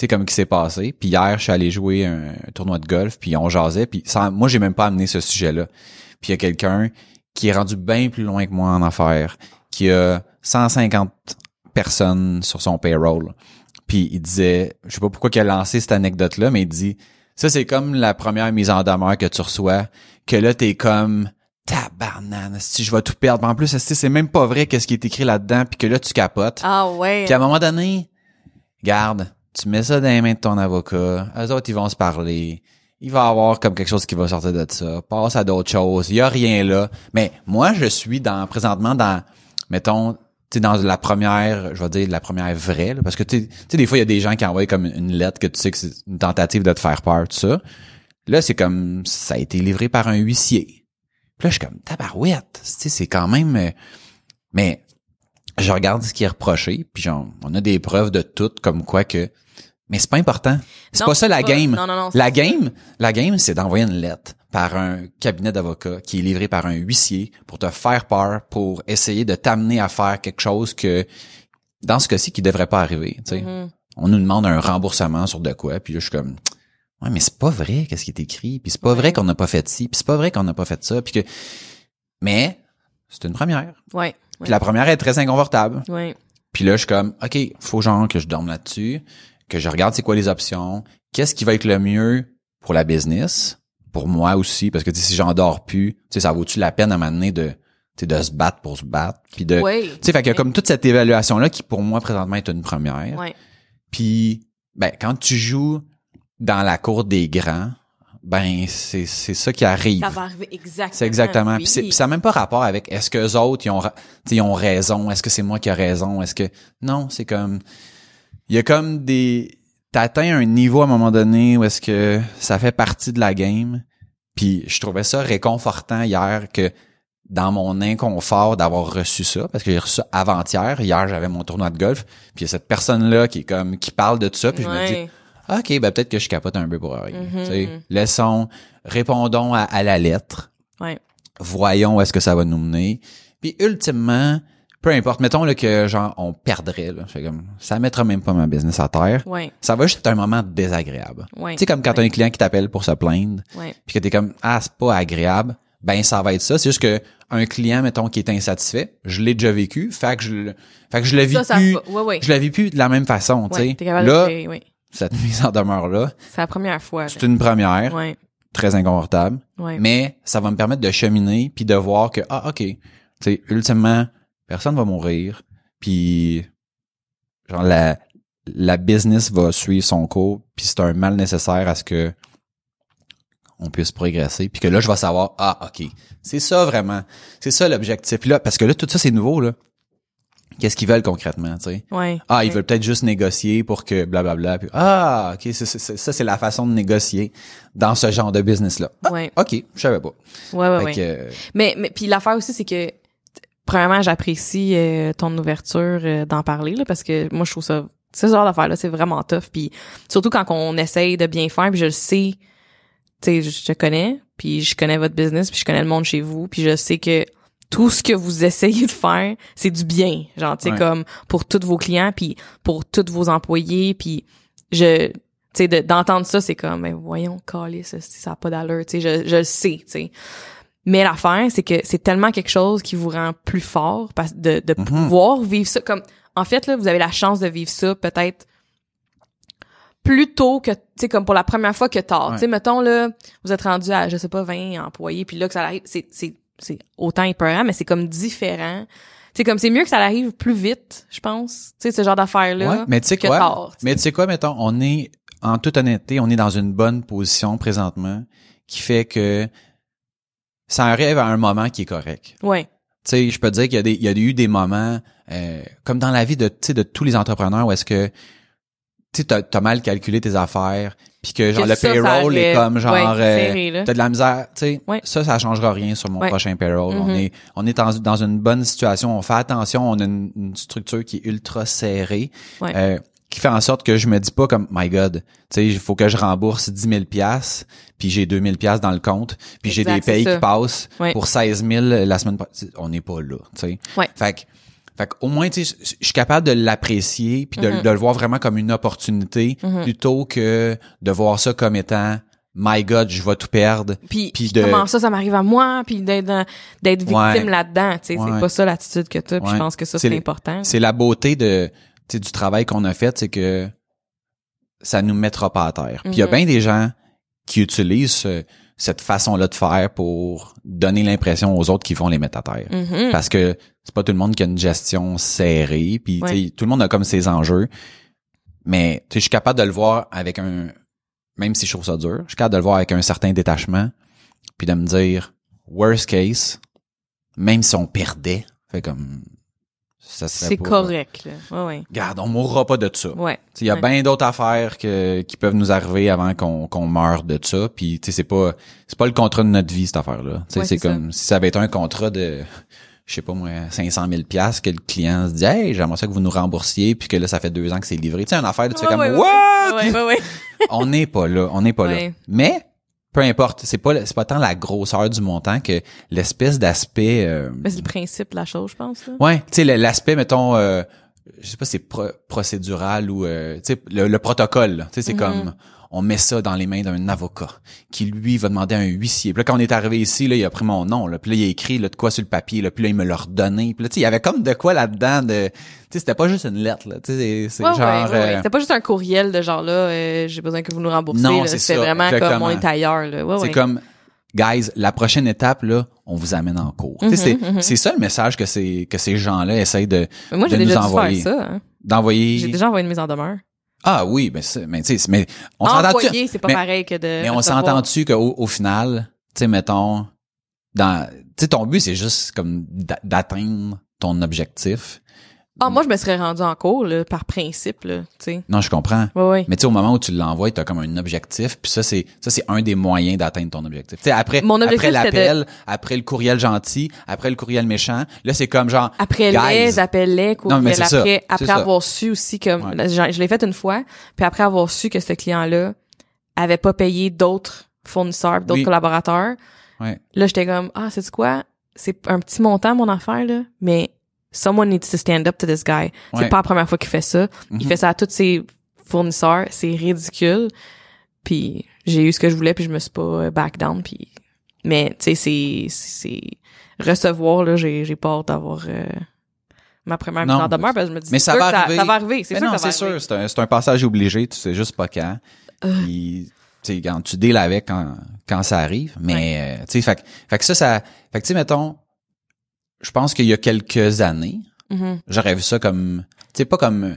sais, comme qui s'est passé. Puis hier, je suis allé jouer un, un tournoi de golf, puis on jasait, puis sans, moi, j'ai même pas amené ce sujet-là. Puis il y a quelqu'un qui est rendu bien plus loin que moi en affaires, qui a 150 personnes sur son payroll. Puis il disait, je sais pas pourquoi il a lancé cette anecdote-là, mais il dit, ça c'est comme la première mise en demeure que tu reçois, que là t'es comme, tabarnane, si je vais tout perdre. En plus, c'est même pas vrai qu'est-ce qui est écrit là-dedans, puis que là tu capotes. Ah ouais. Puis à un moment donné, garde, tu mets ça dans les mains de ton avocat, eux autres, ils vont se parler. Il va y avoir comme quelque chose qui va sortir de ça. Passe à d'autres choses. Il y a rien là. Mais moi, je suis dans présentement dans, mettons, tu dans la première, je vais dire la première vraie, là, parce que tu sais- des fois, il y a des gens qui envoient comme une lettre que tu sais que c'est une tentative de te faire peur, tout ça. Là, c'est comme, ça a été livré par un huissier. Puis là, je suis comme, tabarouette. Tu sais, c'est quand même, euh, mais je regarde ce qui est reproché, puis genre, on a des preuves de tout, comme quoi que, mais c'est pas important. C'est pas ça la pas- game. non, non, non, la game, la game, c'est d'envoyer une lettre par un cabinet d'avocats qui est livré par un huissier pour te faire peur, pour essayer de t'amener à faire quelque chose que, dans ce cas-ci, qui devrait pas arriver. Tu sais, Mhm. on nous demande un remboursement sur de quoi, puis là, je suis comme, ouais, mais c'est pas vrai, qu'est-ce qui est écrit, puis c'est pas vrai qu'on n'a pas fait ci, puis c'est pas vrai qu'on n'a pas fait ça, puis que, mais c'est une première. Ouais. Puis la première est très inconfortable. Ouais. Puis là, je suis comme, OK, faut genre que je dorme là-dessus, que je regarde c'est quoi les options, qu'est-ce qui va être le mieux pour la business, pour moi aussi, parce que si j'en dors plus, tu sais, ça vaut-tu la peine à m'amener de, tu sais, de se battre pour se battre, puis de, Ouais. tu sais, fait a comme toute cette évaluation-là qui, pour moi, présentement, est une première. Ouais. Puis, ben, quand tu joues dans la cour des grands, ben, c'est, c'est ça qui arrive. Ça va arriver exactement. C'est exactement. Oui. Puis, ça n'a même pas rapport avec est-ce que les autres ils ont, ra- tu sais, ils ont raison, est-ce que c'est moi qui ai raison, est-ce que non, c'est comme il y a comme des t'atteins un niveau à un moment donné où est-ce que ça fait partie de la game. Puis je trouvais ça réconfortant hier que dans mon inconfort d'avoir reçu ça parce que j'ai reçu ça avant-hier, hier j'avais mon tournoi de golf, puis il y a cette personne là qui est comme qui parle de tout ça, puis je me dis ah, OK, ben peut-être que je capote un peu pour rien. Mhm, mhm. Laissons, répondons à, à la lettre Ouais. voyons où est-ce que ça va nous mener. Puis ultimement, peu importe, mettons là, que genre on perdrait, là, c'est comme ça mettra même pas ma business à terre. Ouais. Ça va juste être un moment désagréable. Ouais. Tu sais comme quand t'as un client qui t'appelle pour se plaindre, Ouais. puis que t'es comme ah c'est pas agréable, ben ça va être ça. C'est juste que un client mettons qui est insatisfait, je l'ai déjà vécu, fait que je, le- fait que je le vis Ça, ça plus. Ouais, ouais. je la vis plus de la même façon. tu Ouais, sais. t'es capable là, de- ouais. cette mise en demeure là, C'est la première fois. c'est une première, Ouais. très inconfortable. Ouais. mais ça va me permettre de cheminer puis de voir que ah ok tu sais ultimement personne va mourir puis genre la la business va suivre son cours puis c'est un mal nécessaire à ce que on puisse progresser puis que là je vais savoir ah ok c'est ça vraiment c'est ça l'objectif Puis là parce que là tout ça c'est nouveau là qu'est-ce qu'ils veulent concrètement tu sais? Ouais. ah, ils veulent peut-être juste négocier pour que blablabla. Puis, ah, ok, ça c'est la façon de négocier dans ce genre de business-là. Ah, Ouais. Ok, je savais pas. Ouais, ouais, ouais. que, Mais, mais puis l'affaire aussi, c'est que, premièrement, j'apprécie euh, ton ouverture euh, d'en parler, là, parce que moi, je trouve ça ce genre d'affaires là, c'est vraiment tough. Puis surtout quand on essaye de bien faire, puis je le sais, tu sais, je te connais, puis je connais votre business, puis je connais le monde chez vous, puis je sais que tout ce que vous essayez de faire, c'est du bien, genre tu sais Ouais. comme pour tous vos clients, puis pour tous vos employés, puis je tu sais de- d'entendre ça, c'est comme ben voyons, calé, ça, ça a pas d'allure, tu sais, je je le sais, tu sais. Mais l'affaire, c'est que c'est tellement quelque chose qui vous rend plus fort parce de, de Mhm. pouvoir vivre ça comme en fait là, vous avez la chance de vivre ça peut-être plus tôt que tu sais comme pour la première fois que tard. Ouais. Tu sais mettons là, vous êtes rendu à je sais pas 20 employés puis là que ça arrive c'est c'est c'est autant épeurant mais c'est comme différent. C'est comme c'est mieux que ça arrive plus vite, je pense. Tu sais ce genre d'affaires là. Ouais, mais tu sais quoi? tard, mais tu sais quoi, mettons, on est, en toute honnêteté, on est dans une bonne position présentement qui fait que ça arrive à un moment qui est correct. Ouais. Tu sais, je peux te dire qu'il y a des, il y a eu des moments, euh, comme dans la vie de, de tous les entrepreneurs où est-ce que, tu t'as, t'as mal calculé tes affaires, puis que genre Que le ça, ça payroll est comme genre, Ouais, euh, t'as de la misère, tu sais, Ouais. ça, ça changera rien sur mon Ouais. prochain payroll. On Mhm. est, on est dans, dans une bonne situation, on fait attention, on a une, une structure qui est ultra serrée, Ouais. euh, qui fait en sorte que je me dis pas comme, my God, tu sais, il faut que je rembourse 10 000 piastres, puis j'ai 2 000 piastres dans le compte, puis j'ai des ça. qui passent pour 16 000 la semaine. On n'est pas là, tu sais. Fait que, fait au moins, tu sais, je suis capable de l'apprécier puis de, Mhm. de le voir vraiment comme une opportunité Mhm. plutôt que de voir ça comme étant my God, je vais tout perdre. Puis, de- comment ça, ça m'arrive à moi, puis d'être victime Ouais. là-dedans, tu sais, Ouais. c'est pas ça l'attitude que t'as, puis Ouais. je pense que ça C'est important. C'est la beauté de du travail qu'on a fait, c'est que ça nous mettra pas à terre. Puis il y a Mhm. bien des gens qui utilisent ce- cette façon-là de faire pour donner l'impression aux autres qu'ils vont les mettre à terre. Mhm. parce que c'est pas tout le monde qui a une gestion serrée puis Ouais. tout le monde a comme ses enjeux mais je suis capable de le voir avec un même si je trouve ça dur je suis capable de le voir avec un certain détachement puis de me dire worst case même si on perdait fait comme C'est correct, là. Ouais, ouais. Regarde, on mourra pas de ça. Ouais. Il y a bien d'autres affaires que, qui peuvent nous arriver avant qu'on qu'on meure de ça. Puis tu sais, c'est pas c'est pas le contrat de notre vie cette affaire-là. C'est comme si ça avait été un contrat de je sais pas moi 500 000 pièces que le client se dit hey j'aimerais ça que vous nous remboursiez puis que là ça fait deux ans que c'est livré. Tu sais une affaire tu fais comme what? Ouais, ouais, ouais. On n'est pas là, on n'est pas là. Mais peu importe, c'est pas le- c'est pas tant la grosseur du montant que l'espèce d'aspect euh, c'est le principe de la chose, je pense, là. Ouais, tu sais l'aspect mettons euh, je sais pas si c'est pro- procédural ou euh, tu sais le, le protocole, là. tu sais c'est Mhm. comme on met ça dans les mains d'un avocat qui lui va demander à un huissier. Puis là quand on est arrivé ici là, il a pris mon nom là, puis là il a écrit là, de quoi sur le papier là, puis là il me l'a redonné. Puis là tu sais il y avait comme de quoi là-dedans de tu sais c'était pas juste une lettre là, tu sais c'est- c'est Ouais, genre ouais, ouais. euh, C'était pas juste un courriel de genre là, euh, j'ai besoin que vous nous remboursiez. Non, c'est vraiment comme on est ailleurs, là. Ouais, c'est comme guys, la prochaine étape là, on vous amène en cours. Mhm, c'est mhm. c'est ça le message que ces que ces gens-là essayent de Mais moi, j'ai de déjà dû envoyer. faire ça. Hein. d'envoyer J'ai déjà envoyé une mise en demeure. Ah oui, mais c'est- mais tu sais, mais on s'entend Envoyer, c'est pas mais- pareil que de Mais on s'entend-tu qu'au au final, tu sais, mettons, dans, tu sais, ton but, c'est juste comme d'a- d'atteindre ton objectif. Ah, moi, je me serais rendu en cours, là, par principe, là, tu sais. Non, je comprends. Ouais, ouais. Mais tu sais, au moment où tu l'envoies, tu as comme un objectif, puis ça, c'est ça c'est un des moyens d'atteindre ton objectif. Tu sais, après, Mon objectif, après l'appel, après le courriel gentil, après le courriel méchant, là, c'est comme genre, Après les appels les Non, mais c'est ça, après, après avoir su aussi comme, Ouais. là, je, je l'ai fait une fois, puis après avoir su que ce client-là avait pas payé d'autres fournisseurs, d'autres Oui. collaborateurs, ouais, là, j'étais comme, ah, c'est quoi? C'est un petit montant, mon affaire, là, mais someone needs to stand up to this guy. Ouais. C'est pas la première fois qu'il fait ça. Il Mhm. fait ça à tous ses fournisseurs. C'est ridicule. Puis j'ai eu ce que je voulais, puis je me suis pas euh, back down. Puis mais tu sais, c'est c'est recevoir là, j'ai j'ai hâte d'avoir euh, ma première mise en demeure parce que je me dis Mais ça va arriver. ça va arriver. C'est sûr non, ça c'est sûr, c'est un, passage obligé, tu sais juste pas quand. Euh. Puis, tu sais, quand tu deals avec quand, quand ça arrive, mais euh, tu sais, fait, que- fait que ça, ça, fait que tu sais, mettons, je pense qu'il y a quelques années, Mhm. j'aurais vu ça comme, tu sais, pas comme,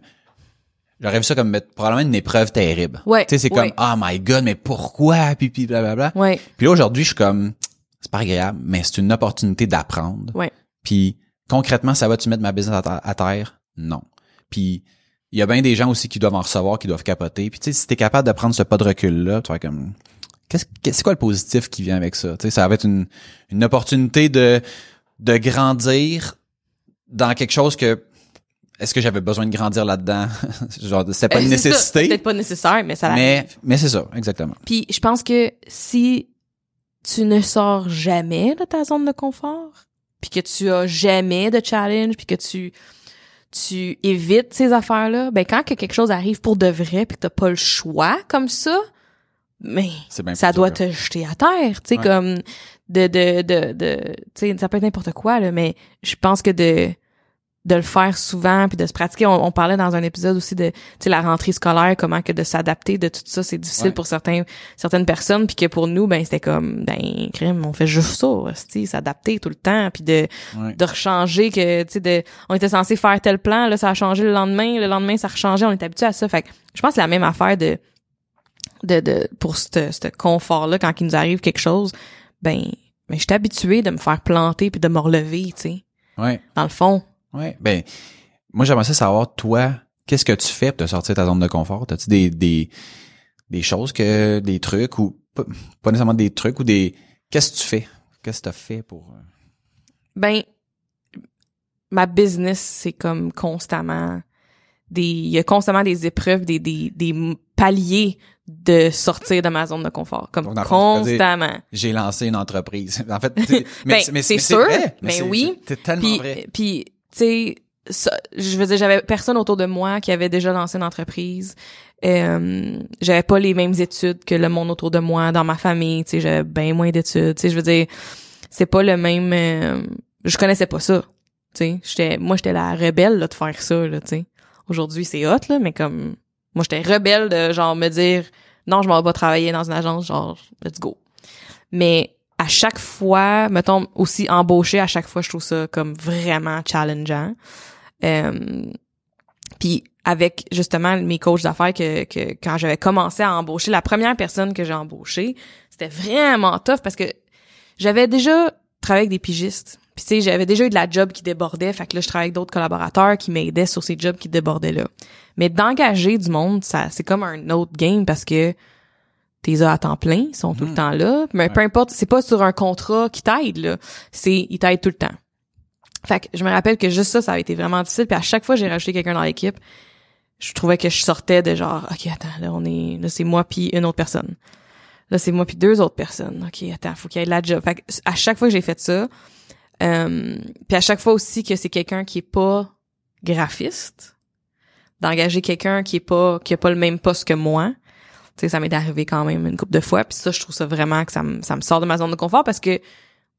j'aurais vu ça comme probablement une épreuve terrible. Ouais. Tu sais, c'est ouais, comme, oh my god, mais pourquoi, puis puis blablabla. Ouais. Puis là, aujourd'hui, je suis comme, c'est pas agréable, mais c'est une opportunité d'apprendre. Ouais. Puis concrètement, ça va-tu mettre ma business à, ter- à terre? Non. Puis il y a bien des gens aussi qui doivent en recevoir, qui doivent capoter. Puis tu sais, si t'es capable de prendre ce pas de recul-là, tu vas comme, qu'est-ce, qu'est- c'est quoi le positif qui vient avec ça? Tu sais, ça va être une, une opportunité de, de grandir dans quelque chose que est-ce que j'avais besoin de grandir là-dedans? Genre, c'était pas Euh, une c'est nécessité. Peut-être pas nécessaire, mais ça Mais, arrive. mais c'est ça, exactement. Puis je pense que si tu ne sors jamais de ta zone de confort, puis que tu as jamais de challenge, puis que tu tu évites ces affaires-là, ben quand que quelque chose arrive pour de vrai, puis que t'as pas le choix comme ça, mais C'est ça doit te jeter à terre, tu sais Ouais. comme de de de de tu sais ça peut être n'importe quoi là, mais je pense que de de le faire souvent puis de se pratiquer on, on parlait dans un épisode aussi de tu sais la rentrée scolaire comment que de s'adapter de tout ça c'est difficile Ouais. pour certains certaines personnes puis que pour nous ben c'était comme ben crime on fait juste ça tu s'adapter tout le temps puis de Ouais. de rechanger que tu sais de on était censé faire tel plan là ça a changé le lendemain le lendemain ça a changé on est habitué à ça fait que je pense que c'est la même affaire de de de pour ce ce confort là quand il nous arrive quelque chose ben ben je suis habitué de me faire planter puis de me relever tu sais Ouais. dans le fond Ouais. Ben, moi, j'aimerais ça savoir, toi, qu'est-ce que tu fais pour te sortir de ta zone de confort? As-tu des, des, des choses que, des trucs ou, pas, pas nécessairement des trucs ou des, qu'est-ce que tu fais? Qu'est-ce que tu as fait pour, euh, ben ma business c'est comme constamment des il y a constamment des épreuves des des des paliers de sortir de ma zone de confort comme Donc, constamment j'ai lancé une entreprise. En fait, tu sais, Ben, c'est sûr, vrai, mais c'est- oui. C'est tellement puis vrai. puis tu sais je veux dire j'avais personne autour de moi qui avait déjà lancé une entreprise euh, j'avais pas les mêmes études que le monde autour de moi dans ma famille tu sais j'avais bien moins d'études tu sais je veux dire c'est pas le même euh, je connaissais pas ça tu sais j'étais moi j'étais la rebelle là, de faire ça là tu sais aujourd'hui c'est hot là mais comme moi j'étais rebelle de genre me dire non je m'en vais pas travailler dans une agence genre let's go. Mais à chaque fois mettons aussi embaucher à chaque fois je trouve ça comme vraiment challengeant. Euh, puis avec justement mes coachs d'affaires que, que quand j'avais commencé à embaucher la première personne que j'ai embauchée c'était vraiment tough parce que j'avais déjà travaillé avec des pigistes puis tu sais j'avais déjà eu de la job qui débordait fait que là je travaillais avec d'autres collaborateurs qui m'aidaient sur ces jobs qui débordaient là. Mais d'engager du monde ça c'est comme un autre game parce que t'es à temps plein ils sont tout le Mhm. temps là. Mais peu importe c'est pas sur un contrat qui t'aide là. C'est ils t'aident tout le temps. Fait que je me rappelle que juste ça ça a été vraiment difficile. Puis à chaque fois que j'ai rajouté quelqu'un dans l'équipe je trouvais que je sortais de genre ok attends là on est là c'est moi puis une autre personne. Là c'est moi puis deux autres personnes. Ok attends faut qu'il y ait de la job. Fait que à chaque fois que j'ai fait ça euh, puis à chaque fois aussi que c'est quelqu'un qui est pas graphiste d'engager quelqu'un qui est pas qui a pas le même poste que moi tu sais ça m'est arrivé quand même une couple de fois. Puis ça je trouve ça vraiment que ça me ça me sort de ma zone de confort parce que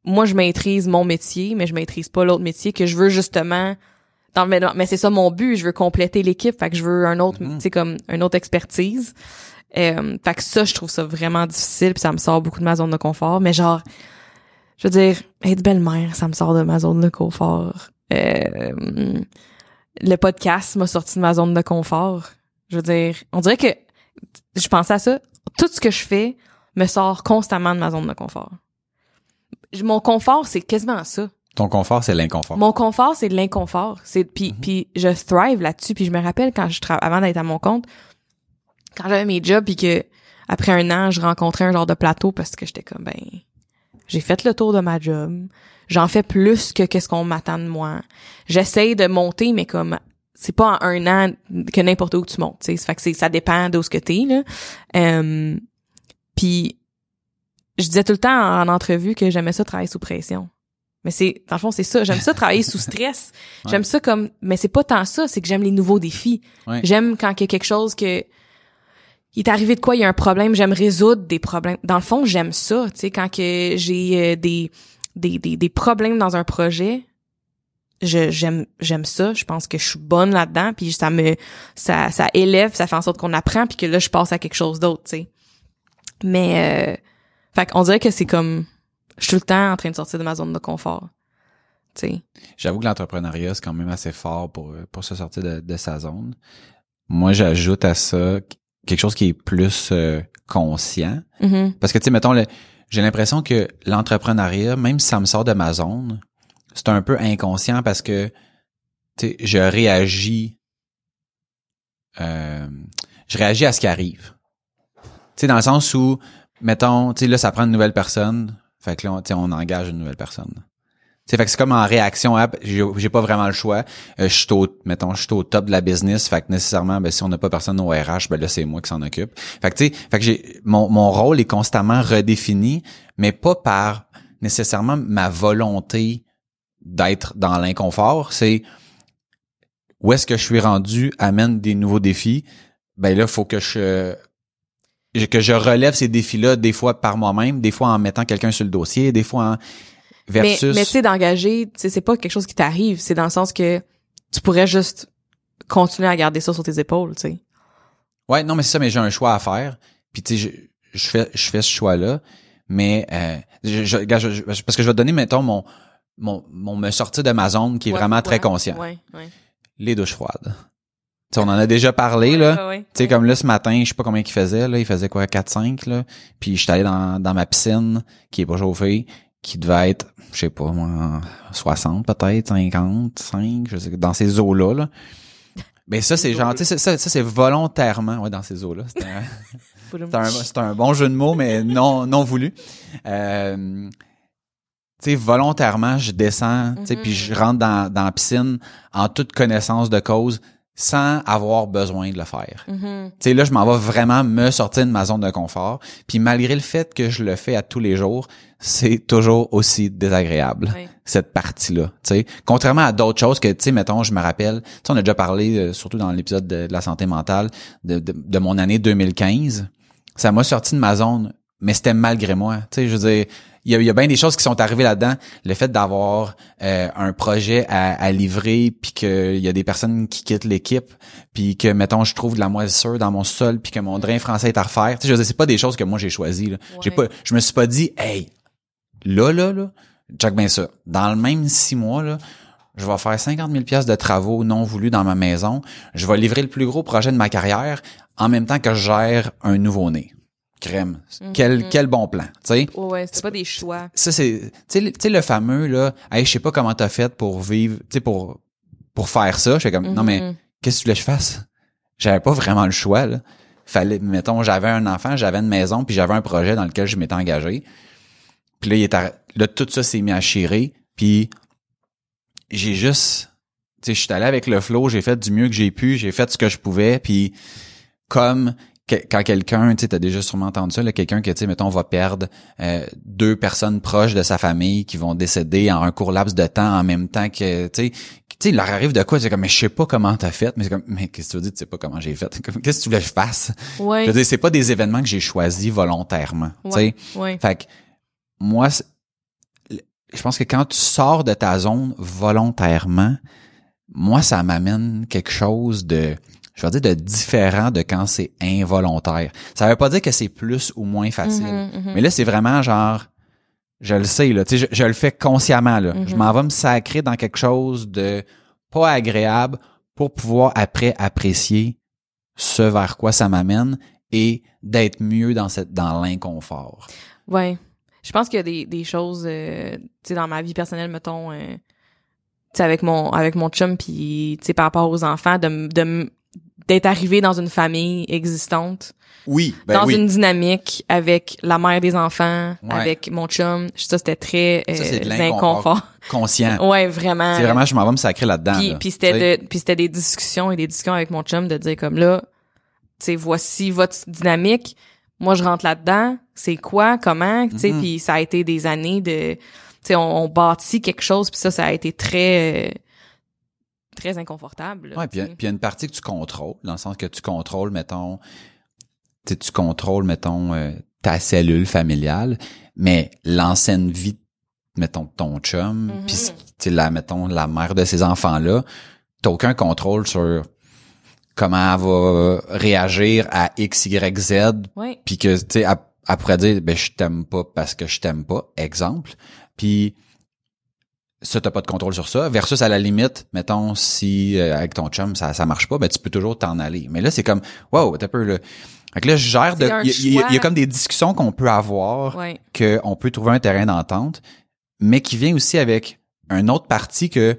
moi je maîtrise mon métier mais je maîtrise pas l'autre métier que je veux justement dans mais, mais c'est ça mon but je veux compléter l'équipe. Fait que je veux un autre Mhm. tu sais comme une autre expertise. Euh, fait que ça je trouve ça vraiment difficile puis ça me sort beaucoup de ma zone de confort. Mais genre je veux dire être belle-mère ça me sort de ma zone de confort euh, le podcast m'a sorti de ma zone de confort je veux dire on dirait que je pensais à ça tout ce que je fais me sort constamment de ma zone de confort mon confort c'est quasiment ça Ton confort, c'est l'inconfort. mon confort, c'est de l'inconfort. C'est puis Mhm. puis je thrive là-dessus. Puis je me rappelle quand je travaille avant d'être à mon compte, quand j'avais mes jobs puis que après un an, je rencontrais un genre de plateau parce que j'étais comme ben j'ai fait le tour de ma job. J'en fais plus que qu'est-ce qu'on m'attend de moi. J'essaye de monter, mais comme c'est pas en un an que n'importe où tu montes. tu sais. Ça fait que c'est ça dépend d'où ce que t'es là. Euh, puis je disais tout le temps en, en entrevue que j'aimais ça travailler sous pression. Mais c'est dans le fond c'est ça. J'aime ça travailler sous stress. Ouais. J'aime ça comme mais c'est pas tant ça. C'est que j'aime les nouveaux défis. Ouais. J'aime quand il y a quelque chose que il est arrivé de quoi, il y a un problème, j'aime résoudre des problèmes. Dans le fond, j'aime ça, tu sais, quand que j'ai euh, des, des, des, des problèmes dans un projet, je j'aime j'aime ça, je pense que je suis bonne là-dedans puis ça me ça ça élève, ça fait en sorte qu'on apprend puis que là je passe à quelque chose d'autre, tu sais. Mais euh, fait qu'on dirait que c'est comme je suis tout le temps en train de sortir de ma zone de confort. Tu sais. J'avoue que l'entrepreneuriat, c'est quand même assez fort pour, pour se sortir de, de sa zone. Moi, j'ajoute à ça quelque chose qui est plus euh, conscient. Mhm. Parce que, tu sais, mettons, j'ai l'impression que l'entrepreneuriat, même si ça me sort de ma zone, c'est un peu inconscient parce que, tu sais, je réagis, euh, je réagis à ce qui arrive. Tu sais, dans le sens où, mettons, tu sais, là, ça prend une nouvelle personne, fait que là, on, on engage une nouvelle personne. C'est fait c'est comme en réaction à j'ai pas vraiment le choix. Euh, je suis au mettons je suis au top de la business, fait que nécessairement ben si on n'a pas personne au RH, ben là c'est moi qui s'en occupe. Fait que tu que j'ai mon mon rôle est constamment redéfini, mais pas par nécessairement ma volonté d'être dans l'inconfort, c'est où est-ce que je suis rendu amène des nouveaux défis. Ben là faut que je que je relève ces défis-là des fois par moi-même, des fois en mettant quelqu'un sur le dossier, des fois en versus Mais, mais tu sais, d'engager, c'est pas quelque chose qui t'arrive. C'est dans le sens que tu pourrais juste continuer à garder ça sur tes épaules, tu sais. Ouais, non, mais c'est ça, mais j'ai un choix à faire. Puis tu sais, je, je fais je fais ce choix-là, mais euh, je, je, je- parce que je vais te donner mettons mon mon, mon me sortir de ma zone qui est Ouais, vraiment très conscient. Ouais, ouais. Les douches froides. Tu sais, on en a déjà parlé là. Ouais, ouais, Tu sais, comme là, ce matin, je sais pas combien il faisait, là. Il faisait quoi, 4-5, là. Puis j'étais allé dans, dans ma piscine, qui est pas chauffée, qui devait être, je sais pas, moi, 60 peut-être, 55, je sais, dans ces eaux-là, là. Mais ça, c'est genre, tu sais, ça, ça, c'est volontairement, ouais, dans ces eaux-là. Un, c'est un, un bon jeu de mots, mais non, non voulu. Euh, tu sais, volontairement, je descends, tu sais, puis je rentre dans, dans la piscine en toute connaissance de cause, sans avoir besoin de le faire. Mhm. Tu sais, là, je m'en vais vraiment me sortir de ma zone de confort. Puis malgré le fait que je le fais à tous les jours, c'est toujours aussi désagréable, cette partie-là. Tu sais, contrairement à d'autres choses que, tu sais, mettons, je me rappelle, tu sais, on a déjà parlé, euh, surtout dans l'épisode de, de la santé mentale, de, de, de mon année 2015. Ça m'a sorti de ma zone, mais c'était malgré moi. Tu sais, je veux dire, il y a, il y a bien des choses qui sont arrivées là-dedans. Le fait d'avoir euh, un projet à, à livrer, puis qu'il y a des personnes qui quittent l'équipe, puis que, mettons, je trouve de la moisissure dans mon sol, puis que mon drain français est à refaire. Tu sais, je c'est pas des choses que moi j'ai choisies. Là. J'ai Ouais. pas, je me suis pas dit, hey, là, là, là, check bien ça. Dans le même six mois, là, je vais faire 50 000 pièces de travaux non voulus dans ma maison. Je vais livrer le plus gros projet de ma carrière en même temps que je gère un nouveau-né. Crème. Quel, Mhm. quel bon plan, tu sais? Ouais, ouais, c'est pas des choix. ça c'est tu sais le- tu sais le fameux là hey je sais pas comment t'as fait pour vivre tu sais pour pour faire ça je fais comme non mais Mhm. qu'est-ce que tu voulais que je fasse j'avais pas vraiment le choix là fallait mettons j'avais un enfant j'avais une maison puis j'avais un projet dans lequel je m'étais engagé puis là il est là tout ça s'est mis à chirer puis j'ai juste tu sais je suis allé avec le flow j'ai fait du mieux que j'ai pu j'ai fait ce que je pouvais puis comme que- quand quelqu'un, tu sais, t'as déjà sûrement entendu ça, quelqu'un que, tu sais, mettons, va perdre euh, deux personnes proches de sa famille qui vont décéder en un court laps de temps en même temps que, tu sais, tu sais, il leur arrive de quoi? C'est comme, mais je sais pas comment t'as fait, mais c'est comme, mais qu'est-ce que tu veux dire, tu sais pas comment j'ai fait? Qu'est-ce que tu voulais que je fasse? Ouais. Je veux dire, c'est pas des événements que j'ai choisis volontairement, tu sais. Ouais. Fait que, moi, je pense que quand tu sors de ta zone volontairement, moi, ça m'amène quelque chose de, je vais dire, de différent de quand c'est involontaire. Ça veut pas dire que c'est plus ou moins facile. Mhm, mhm. Mais là, c'est vraiment genre, je le sais, là, tu sais, je, je le fais consciemment, là. Je m'en vais me sacrer dans quelque chose de pas agréable pour pouvoir après apprécier ce vers quoi ça m'amène et d'être mieux dans cette, dans l'inconfort. Ouais. Je pense qu'il y a des, des choses, euh, tu sais, dans ma vie personnelle, mettons, euh, tu sais, avec mon, avec mon chum, puis, tu sais, par rapport aux enfants, de, de, d'être arrivé dans une famille existante, Oui, ben dans oui. une dynamique avec la mère des enfants, Ouais. avec mon chum, ça, c'était très Ça, c'est de euh, inconfort. conscient. ouais, vraiment. C'est vraiment, je m'en vais me sacrer là-dedans. Puis, là. puis c'était de, puis c'était des discussions et des discussions avec mon chum de dire comme là, tu sais, voici votre dynamique. Moi, je rentre là-dedans. C'est quoi, comment, tu sais. Mhm. Puis ça a été des années de, tu sais, on, on bâtit quelque chose. Puis ça, ça a été très, euh, très inconfortable. Ouais, puis il y a- puis une partie que tu contrôles, dans le sens que tu contrôles, mettons, tu contrôles, mettons, euh, ta cellule familiale, mais l'ancienne vie, mettons, de ton chum, Mhm. puis tu sais, la, mettons, la mère de ces enfants-là, t'as aucun contrôle sur comment elle va réagir à X, Y, Z, puis que, tu sais, elle, elle pourrait dire, ben, je t'aime pas parce que je t'aime pas, exemple. Puis, ça, t'as pas de contrôle sur ça. Versus, à la limite, mettons, si euh, avec ton chum, ça, ça marche pas, ben, tu peux toujours t'en aller. Mais là, c'est comme, wow, t'as peu, là. Fait que là, je gère de, il y, a- y y comme des discussions qu'on peut avoir, Ouais. qu'on peut trouver un terrain d'entente, mais qui vient aussi avec un autre parti que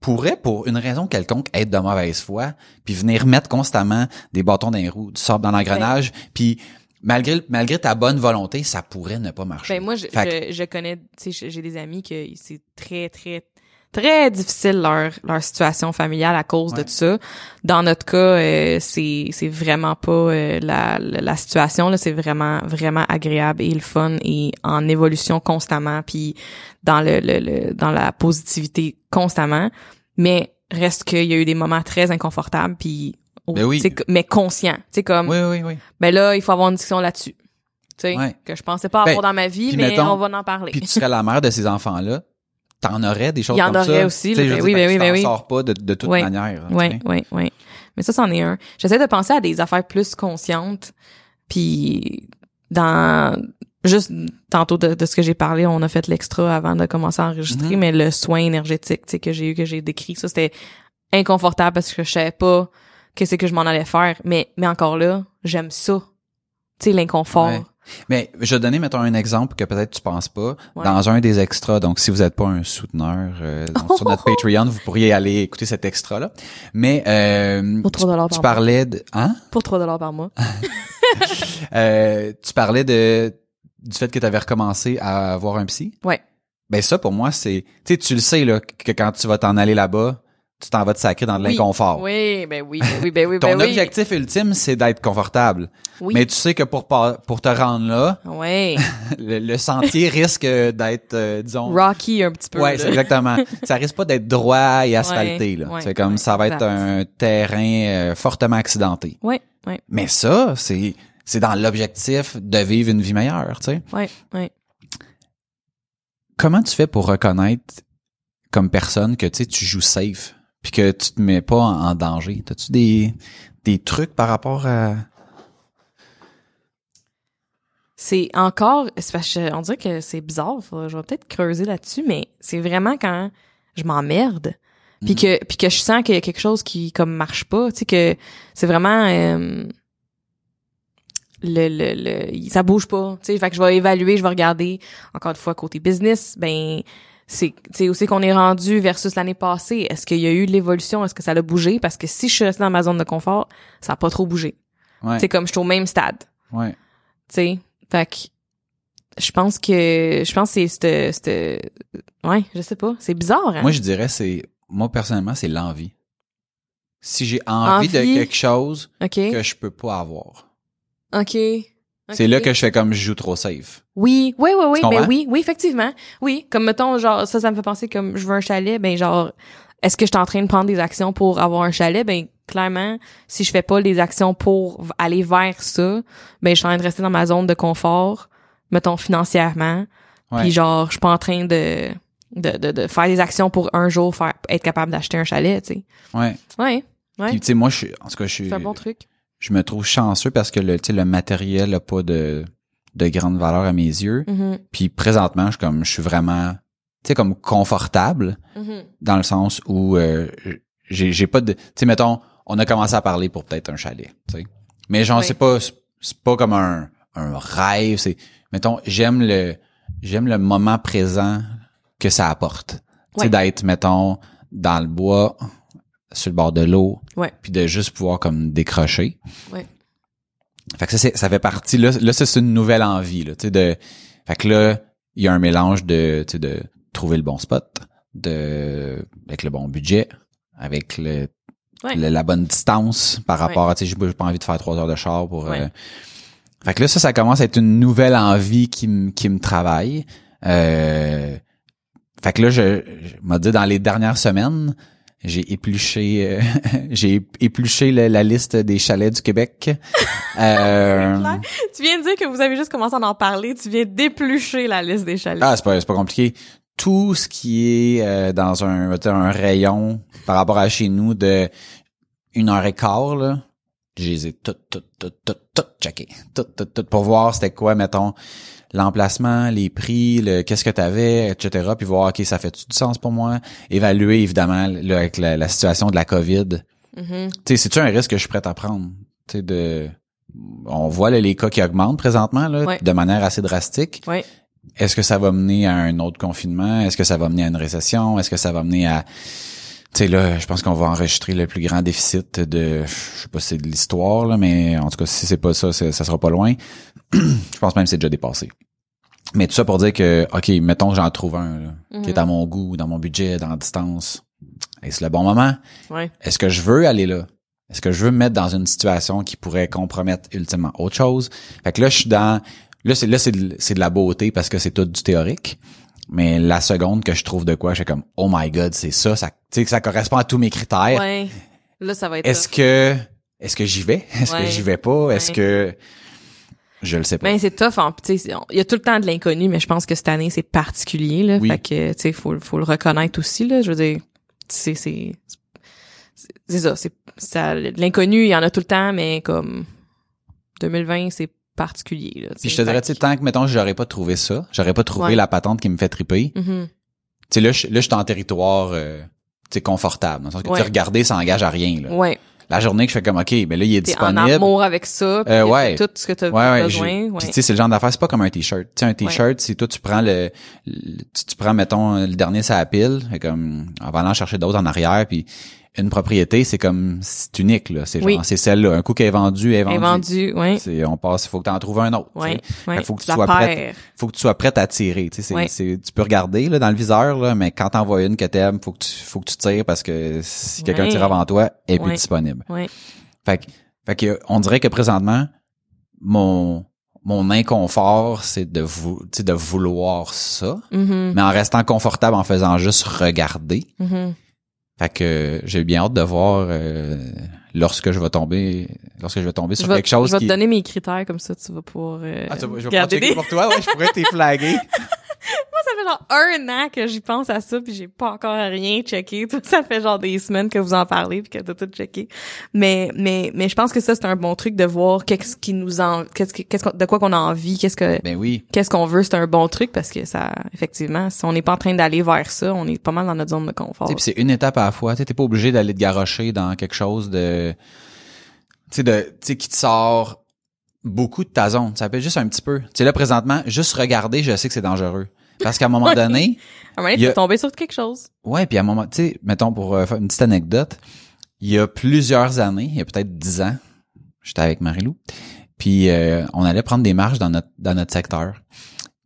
pourrait, pour une raison quelconque, être de mauvaise foi, puis venir mettre constamment des bâtons dans les roues, du sable dans l'engrenage, puis malgré malgré ta bonne volonté, ça pourrait ne pas marcher. Ben moi, je, je, je connais, tu sais, j'ai des amis que c'est très, très, très difficile leur leur situation familiale à cause de tout ça. Dans notre cas, euh, c'est c'est vraiment pas euh, la, la la situation là, c'est vraiment vraiment agréable et le fun et en évolution constamment puis dans le, le, le dans la positivité constamment. Mais reste qu'il y a eu des moments très inconfortables puis Ben oui. mais conscient. Tu comme oui, oui, oui. ben là, il faut avoir une discussion là-dessus. Ouais. que je pensais pas Ben, avoir dans ma vie, mais mettons, on va en parler. Puis tu serais la mère de ces enfants-là, t'en aurais des choses Il y en comme ça. aurait aussi, là, ben oui, ben oui, ben oui. sors pas de, de toute manière. sais. ouais, ouais. Mais ça, c'en est un. J'essaie de penser à des affaires plus conscientes, puis dans juste tantôt de, de ce que j'ai parlé, on a fait l'extra avant de commencer à enregistrer, Mhm. mais le soin énergétique, tu sais, que j'ai eu, que j'ai décrit, ça c'était inconfortable parce que je savais pas qu'est-ce que je m'en allais faire. Mais mais encore là, j'aime ça. Tu sais, l'inconfort. Ouais. Mais je vais donner, mettons, un exemple que peut-être tu penses pas. Ouais. Dans un des extras, donc si vous n'êtes pas un souteneur, euh, donc, sur notre Patreon, vous pourriez aller écouter cet extra-là. Mais euh, Pour 3 dollars tu par mois. parlais de... Hein? Pour 3 dollars par mois. Euh, tu parlais de du fait que tu avais recommencé à avoir un psy? Ouais. Ben ça, pour moi, c'est... Tu sais, tu le sais, là, que quand tu vas t'en aller là-bas, tu t'en vas te sacrer dans de Oui. l'inconfort. Oui, ben oui, ben oui, ben oui, Ton ben oui. objectif ultime, c'est d'être confortable. Oui. Mais tu sais que pour pour te rendre là, Ouais. le, le sentier risque d'être, euh, disons... Rocky un petit peu. C'est exactement. ça risque pas d'être droit et asphalté. là. c'est comme ça va être un terrain euh, fortement accidenté. Ouais, ouais, Mais ça, c'est c'est dans l'objectif de vivre une vie meilleure, tu sais. ouais, ouais. Comment tu fais pour reconnaître comme personne que tu sais tu joues safe? Puis que tu te mets pas en, danger T'as-tu des des trucs par rapport à C'est encore, on dirait que c'est bizarre. faut- je vais peut-être creuser là-dessus, mais c'est vraiment quand je m'emmerde, puis Mhm. que puis que je sens qu'il y a quelque chose qui comme marche pas. Tu sais que c'est vraiment euh, le, le, le ça bouge pas. Tu sais, fait que je vais évaluer, je vais regarder encore une fois côté business. Ben c'est où c'est qu'on est rendu versus l'année passée? Est-ce qu'il y a eu de l'évolution? Est-ce que ça a bougé? Parce que si je suis restée dans ma zone de confort, ça a pas trop bougé. Ouais. C'est comme je suis au même stade Ouais. tu sais fait que je pense que je pense que c'est c'est- ouais je sais pas c'est bizarre hein? Moi je dirais c'est moi personnellement c'est l'envie. Si j'ai envie, de quelque chose que je peux pas avoir. ok C'est là que je fais comme je joue trop safe. oui oui oui oui ben oui oui effectivement oui comme mettons genre ça ça me fait penser comme je veux un chalet ben genre est-ce que je suis en train de prendre des actions pour avoir un chalet? Ben clairement si je fais pas les actions pour aller vers ça ben je suis en train de rester dans ma zone de confort mettons financièrement. Puis genre, je suis pas en train de, de, de, de faire des actions pour un jour faire être capable d'acheter un chalet, tu sais. Ouais. Ouais, ouais. Puis tu sais moi je suis en tout cas je suis C'est un bon truc. Je me trouve chanceux parce que le tu sais le matériel a pas de de grande valeur à mes yeux. Mhm, Puis présentement, je suis comme je suis vraiment tu sais comme confortable mhm. dans le sens où euh, j'ai pas de tu sais mettons on a commencé à parler pour peut-être un chalet, tu sais. Mais genre Oui. c'est pas c'est pas comme un un rêve, c'est mettons j'aime le j'aime le moment présent que ça apporte. Tu sais d'être mettons dans le bois sur le bord de l'eau Ouais. puis de juste pouvoir comme décrocher. Ouais. Fait que ça, ça fait partie, là, là ça, c'est une nouvelle envie, là, tu sais, de, fait que là, il y a un mélange de, tu sais, de trouver le bon spot, de, avec le bon budget, avec le, Ouais. le- la bonne distance par rapport à, tu sais, j'ai pas j'ai pas envie de faire trois heures de char pour, Ouais. euh, fait que là, ça, ça commence à être une nouvelle envie qui me, qui me travaille, euh, fait que là, je, je m'a dit dans les dernières semaines, j'ai épluché, euh, j'ai épluché la, la liste des chalets du Québec. Euh. Tu viens de dire que vous avez juste commencé à en parler, tu viens d'éplucher la liste des chalets. ah, c'est pas, c'est pas compliqué. Tout ce qui est euh, dans un, un rayon par rapport à chez nous de une heure et quart, là, je les ai toutes, toutes, toutes, toutes, toutes checkées. Toutes, toutes, toutes, pour voir c'était quoi, mettons, l'emplacement, les prix, le qu'est-ce que t'avais, etc. Puis voir, OK, ça fait du sens pour moi? Évaluer, évidemment, là, avec la, la situation de la COVID. Tu sais, c'est-tu un risque que je suis prêt à prendre? Tu sais, de... On voit là, les cas qui augmentent présentement, là, Ouais. de manière assez drastique. Ouais. Est-ce que ça va mener à un autre confinement? Est-ce que ça va mener à une récession? Est-ce que ça va mener à... Tu sais, là, je pense qu'on va enregistrer le plus grand déficit de... Je sais pas si c'est de l'histoire, là, mais en tout cas, si c'est pas ça, ça sera pas loin. je pense même que c'est déjà dépassé. Mais tout ça pour dire que, OK, mettons que j'en trouve un là, qui est à mon goût, dans mon budget, dans la distance. Est-ce le bon moment? Ouais. Est-ce que je veux aller là? Est-ce que je veux me mettre dans une situation qui pourrait compromettre ultimement autre chose? Fait que là, je suis dans... Là, c'est là c'est de, de la beauté parce que c'est tout du théorique. Mais la seconde que je trouve de quoi, je suis comme « Oh my God, c'est ça! » Ça, tu sais, ça correspond à tous mes critères. Ouais. Là, ça va être. Est-ce que... Est-ce que j'y vais? Est-ce Ouais. que j'y vais pas? Est-ce que... Je le sais pas. Ben c'est tough. C'est- il y a tout le temps de l'inconnu, mais je pense que cette année c'est particulier là. Oui. Fait que tu sais, faut faut le reconnaître aussi là. Je veux dire, c'est c'est c'est- ça. C'est ça. L'inconnu, il y en a tout le temps, mais comme 2020, c'est particulier là. Puis je te dirais, tu tant que, mettons, j'aurais pas trouvé ça, j'aurais pas trouvé Ouais. la patente qui me fait triper, tu sais, là, je, là, je suis en territoire, euh, confortable. Dans le sens que, tu regarder, ça engage à rien, là. Ouais. La journée que je fais comme, OK, ben là, il est T'es en disponible. amour avec ça. puis Euh, a ouais. Tout ce que t'as Ouais, ouais, besoin. Ouais. Puis tu sais, c'est le genre d'affaire, c'est pas comme un t-shirt. Tu sais, un t-shirt, c'est toi, tu prends le, le- tu, tu prends, mettons, le dernier sur la pile, comme, en allant chercher d'autres en arrière, puis une propriété, c'est comme, c'est unique, là. C'est genre, Oui. c'est celle-là. Un coup qu'elle est vendue, elle est vendue. est vendu. Ouais. C'est, on passe, il faut que tu en trouves un autre. Ouais. que faut que tu La sois prête. faut que tu sois prête à tirer. Tu sais, c'est, tu peux regarder là, dans le viseur, là, mais quand t'en vois une que t'aimes, faut que tu, faut que tu tires parce que si quelqu'un tire avant toi, elle est plus disponible. Fait que, fait que on dirait que présentement, mon, mon inconfort, c'est de vou, de vouloir ça, Mhm. mais en restant confortable en faisant juste regarder. Mhm. Fait que j'ai bien hâte de voir euh, lorsque je vais tomber, lorsque je vais tomber sur Je quelque chose je vais qui. te donner mes critères comme ça, tu vas pouvoir euh, Ah, tu vas- je vais pouvoir checker des- pour toi, ouais, je pourrais t'y flaguer. Moi, ça fait genre un an que j'y pense à ça, puis j'ai pas encore rien checké. Toi, ça fait genre des semaines que vous en parlez, puis que t'as tout checké. Mais, mais, mais je pense que ça, c'est un bon truc de voir qu'est-ce qui nous en, qu'est-ce que- qu'est-ce de quoi qu'on a envie, qu'est-ce que, Ben oui. qu'est-ce qu'on veut, c'est un bon truc parce que ça, effectivement, si on n'est pas en train d'aller vers ça, on est pas mal dans notre zone de confort. C'est une étape à la fois. Tu t'es pas obligé d'aller te garrocher dans quelque chose de, tu sais, de, tu sais, qui te sort beaucoup de ta zone. Ça peut être juste un petit peu. Tu sais, là, présentement, juste regarder, je sais que c'est dangereux. Parce qu'à un moment donné, à un moment donné, tu a- tomber sur quelque chose. ouais, puis à un moment, tu sais, mettons pour euh, faire une petite anecdote, il y a plusieurs années, il y a peut-être dix ans, j'étais avec Marilou, puis euh, on allait prendre des marches dans notre dans notre secteur.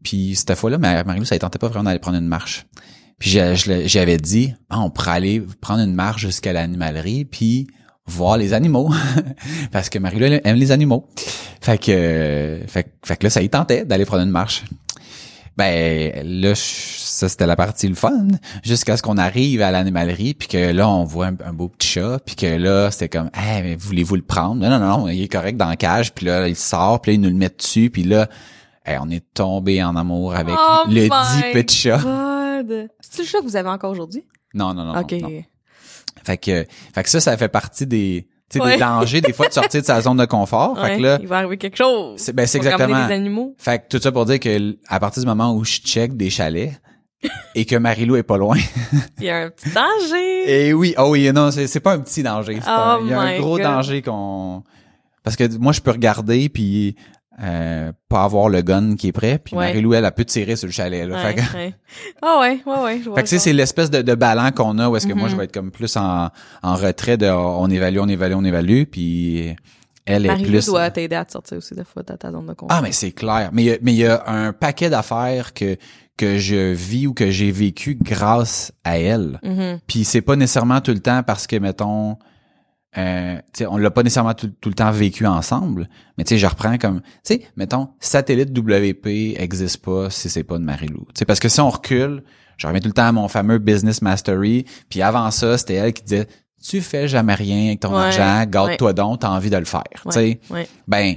Puis cette fois-là, ma- Marilou, ça ne tentait pas vraiment d'aller prendre une marche. Puis j'avais dit, ah, on pourrait aller prendre une marche jusqu'à l'animalerie, puis voir les animaux. Parce que Marilou elle aime les animaux. Fait que, euh, fait, que- fait que là, ça y tentait d'aller prendre une marche. Ben là, ça c'était la partie le fun, jusqu'à ce qu'on arrive à l'animalerie, puis que là on voit un, un beau petit chat, puis que là c'était comme, hey, mais voulez-vous le prendre Non, non, non, il est correct dans la cage, puis là il sort, puis là il nous le met dessus, puis là, hey, on est tombé en amour avec Oh le dit petit chat. C'est le chat que vous avez encore aujourd'hui? Non, non, non, ok. non, non. Fait que, fait que ça, ça fait partie des, tu sais, Ouais. des dangers des fois de sortir de sa zone de confort. Fait que là, il va arriver quelque chose. c'est ben c'est exactement. des animaux. Fait que tout ça pour dire que à partir du moment où je check des chalets et que Marilou est pas loin. Il y a un petit danger. et oui, oh oui, non, c'est c'est pas un petit danger. Oh un- Il y a un gros God. danger qu'on parce que moi je peux regarder puis euh, pas avoir le gun qui est prêt puis Ouais. Marilou elle a pu tirer sur le chalet là. Ouais, fait que, ouais. Ah ouais, ouais, ouais. je vois fait que tu sais, ça. c'est l'espèce de, de ballon qu'on a où est-ce que moi Mhm. je vais être comme plus en, en retrait de on évalue, on évalue, on évalue puis elle est Marie-Lou plus doit t'aider à te sortir aussi des fois de ta zone de confort. Ah, mais c'est clair. Mais il y a- mais y a un paquet d'affaires que que je vis ou que j'ai vécu grâce à elle. Mhm. Puis c'est pas nécessairement tout le temps parce que mettons euh, on l'a pas nécessairement tout, tout le temps vécu ensemble, mais tu sais, je reprends comme, tu sais, mettons, satellite WP existe pas si c'est pas de. Tu sais, parce que si on recule, je reviens tout le temps à mon fameux business mastery, puis avant ça, c'était elle qui disait, tu fais jamais rien avec ton Ouais, argent, garde-toi donc, t'as envie de le faire. Ouais, ben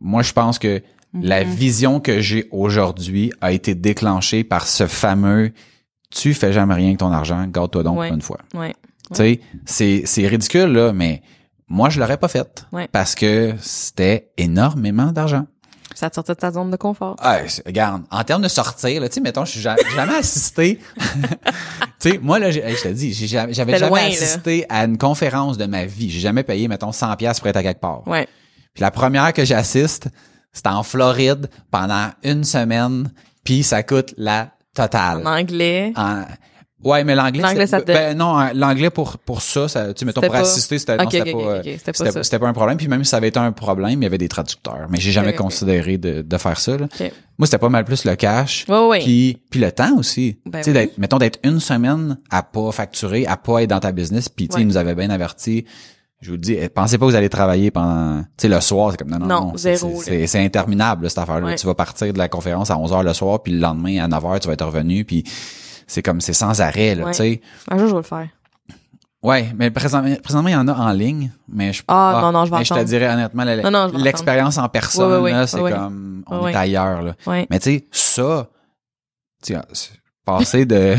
moi je pense que la Mhm. vision que j'ai aujourd'hui a été déclenchée par ce fameux tu fais jamais rien avec ton argent, garde-toi donc une fois. Ouais. Tu sais, c'est c'est ridicule là, mais moi je l'aurais pas fait Ouais. parce que c'était énormément d'argent. Ça te sortait de ta zone de confort. Ah, regarde, en termes de sortir tu sais mettons, je suis jamais, assisté Tu sais, moi là, je te dis, j'avais jamais loin, là. assisté à une conférence de ma vie. J'ai jamais payé mettons 100 pièces pour être à quelque part. Ouais. Puis la première que j'assiste, c'était en Floride pendant une semaine, puis ça coûte la totale. En anglais. En- Ouais, mais l'anglais, L'anglais, c'était- ça te- ben non, hein, l'anglais pour pour ça, ça tu mettons pour pas- assister, c'était non, Ok, c'était ok, pas euh, c'était pas c'était ça. c'était pas un problème, puis même si ça avait été un problème, il y avait des traducteurs, mais j'ai jamais considéré de, de faire ça là. Moi, c'était pas mal plus le cash. Ouais, ouais. Puis, puis le temps aussi. Ben tu sais, oui. mettons d'être une semaine à pas facturer, à pas être dans ta business. Puis, tu sais, Ouais. ils nous avaient bien averti. Je vous dis, eh, pensez pas que vous allez travailler pendant, tu sais, le soir, c'est comme, non, non, Non, non. c'est- zéro, c'est- C'est c'est interminable, cette affaire-là. Ouais. Tu vas partir de la conférence à 11 heures le soir, puis le lendemain à 9 heures, tu vas être revenu, puis c'est comme, c'est sans arrêt, là, Ouais. tu sais. Un jour, je vais le faire. Ouais, mais présentement, présentement, il y en a en ligne, mais je Ah, non, non, je vais mais je te dirais honnêtement, l'expérience en personne, c'est comme, on est ailleurs, là. Ouais. Mais tu sais, ça, tu c'est- passer de,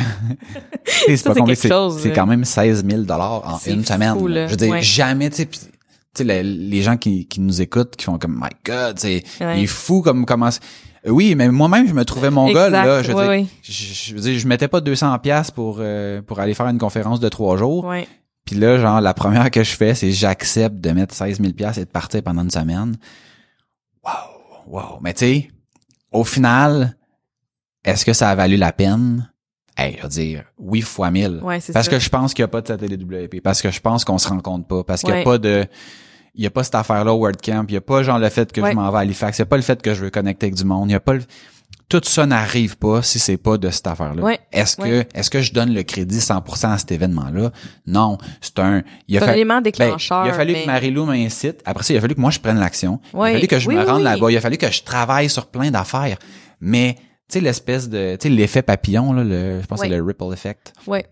c'est pas compliqué, c'est quand même 16 000 dollars en une semaine. fou, là. là. Je veux dire, Ouais. jamais, tu sais, puis, tu sais, les, les gens qui, qui nous écoutent, qui font comme, my God, c'est, Ouais. il est fou comme comment. Oui, mais moi-même, je me trouvais mon gars, Exact, là. Je veux dire, je, je veux dire, je mettais pas 200 pièces pour euh, pour aller faire une conférence de trois jours. Ouais. Puis là, genre, la première que je fais, c'est j'accepte de mettre 16 000 pièces et de partir pendant une semaine. Wow, wow. Mais tu sais, au final, est-ce que ça a valu la peine? Hey, je veux dire, oui fois mille. Ouais, c'est Parce ça. que je pense qu'il n'y a pas de satellite WP. Parce que je pense qu'on se rend compte pas. Parce qu'il n'y a Ouais. pas de... Il y a pas cette affaire-là au WordCamp. Il y a pas genre le fait que Ouais. je m'en vais à Halifax. Il y a pas le fait que je veux connecter avec du monde. Il y a pas le... Tout ça n'arrive pas si c'est pas de cette affaire-là. Ouais. Est-ce que est-ce que je donne le crédit 100% à cet événement-là? Non, c'est un il a C'est un élément ben, déclencheur. il a fallu mais- que Marie-Lou m'incite. Après ça, il a fallu que moi je prenne l'action. Il a fallu que je Oui, me rende oui. là-bas. Il a fallu que je travaille sur plein d'affaires. Mais tu sais l'espèce de tu sais l'effet papillon là, le, je pense que c'est le ripple effect. Ouais.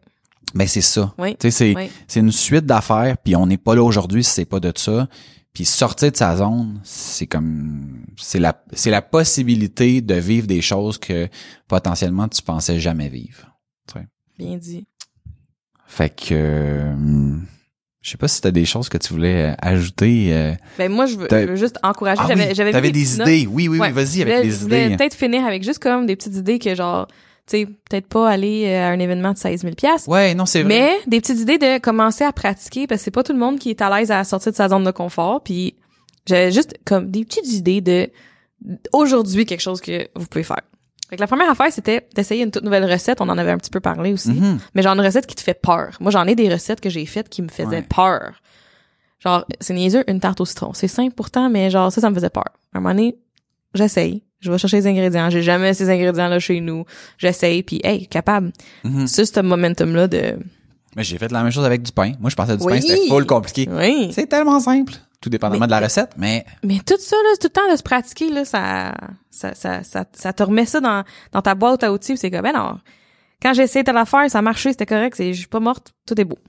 Ben c'est ça. Oui. Tu sais c'est Oui. une suite d'affaires puis on n'est pas là aujourd'hui si c'est pas de ça. Puis sortir de sa zone, c'est comme c'est la c'est la possibilité de vivre des choses que potentiellement tu pensais jamais vivre. Bien dit. Fait que euh, je sais pas si t'as des choses que tu voulais euh, ajouter. euh. Ben moi je veux, T'as- je veux juste encourager. Ah j'avais oui, j'avais des des notes. idées. Oui, oui, Ouais. oui, vas-y avec voulais idées. Peut-être finir avec juste comme des petites idées que genre, sais, peut-être pas aller euh, à un événement de 16 000 pièces. Ouais, non, c'est vrai. Mais des petites idées de commencer à pratiquer parce que c'est pas tout le monde qui est à l'aise à sortir de sa zone de confort. Puis j'avais juste comme des petites idées de aujourd'hui quelque chose que vous pouvez faire. Fait que la première affaire c'était d'essayer une toute nouvelle recette. On en avait un petit peu parlé aussi. Mhm. Mais genre une recette qui te fait peur. Moi j'en ai des recettes que j'ai faites qui me faisaient Ouais. peur. Genre c'est niaiseux une tarte au citron. C'est simple pourtant mais genre ça ça me faisait peur. À un moment donné j'essaye. Je vais chercher les ingrédients. J'ai jamais ces ingrédients là chez nous. J'essaye puis hey capable. Mhm. C'est ce momentum là de Mais j'ai fait la même chose avec du pain. Moi, je pensais du Oui. pain, c'était full compliqué. oui. C'est tellement simple. Tout dépendamment Mais- de la recette, mais Mais tout ça, là, tout le temps de se pratiquer, là, ça, ça, ça, ça, ça te remet ça dans, dans ta boîte à outils, c'est comme, ben non. Quand j'ai essayé telle affaire, ça a marché, c'était correct, c'est, je suis pas morte, tout est beau.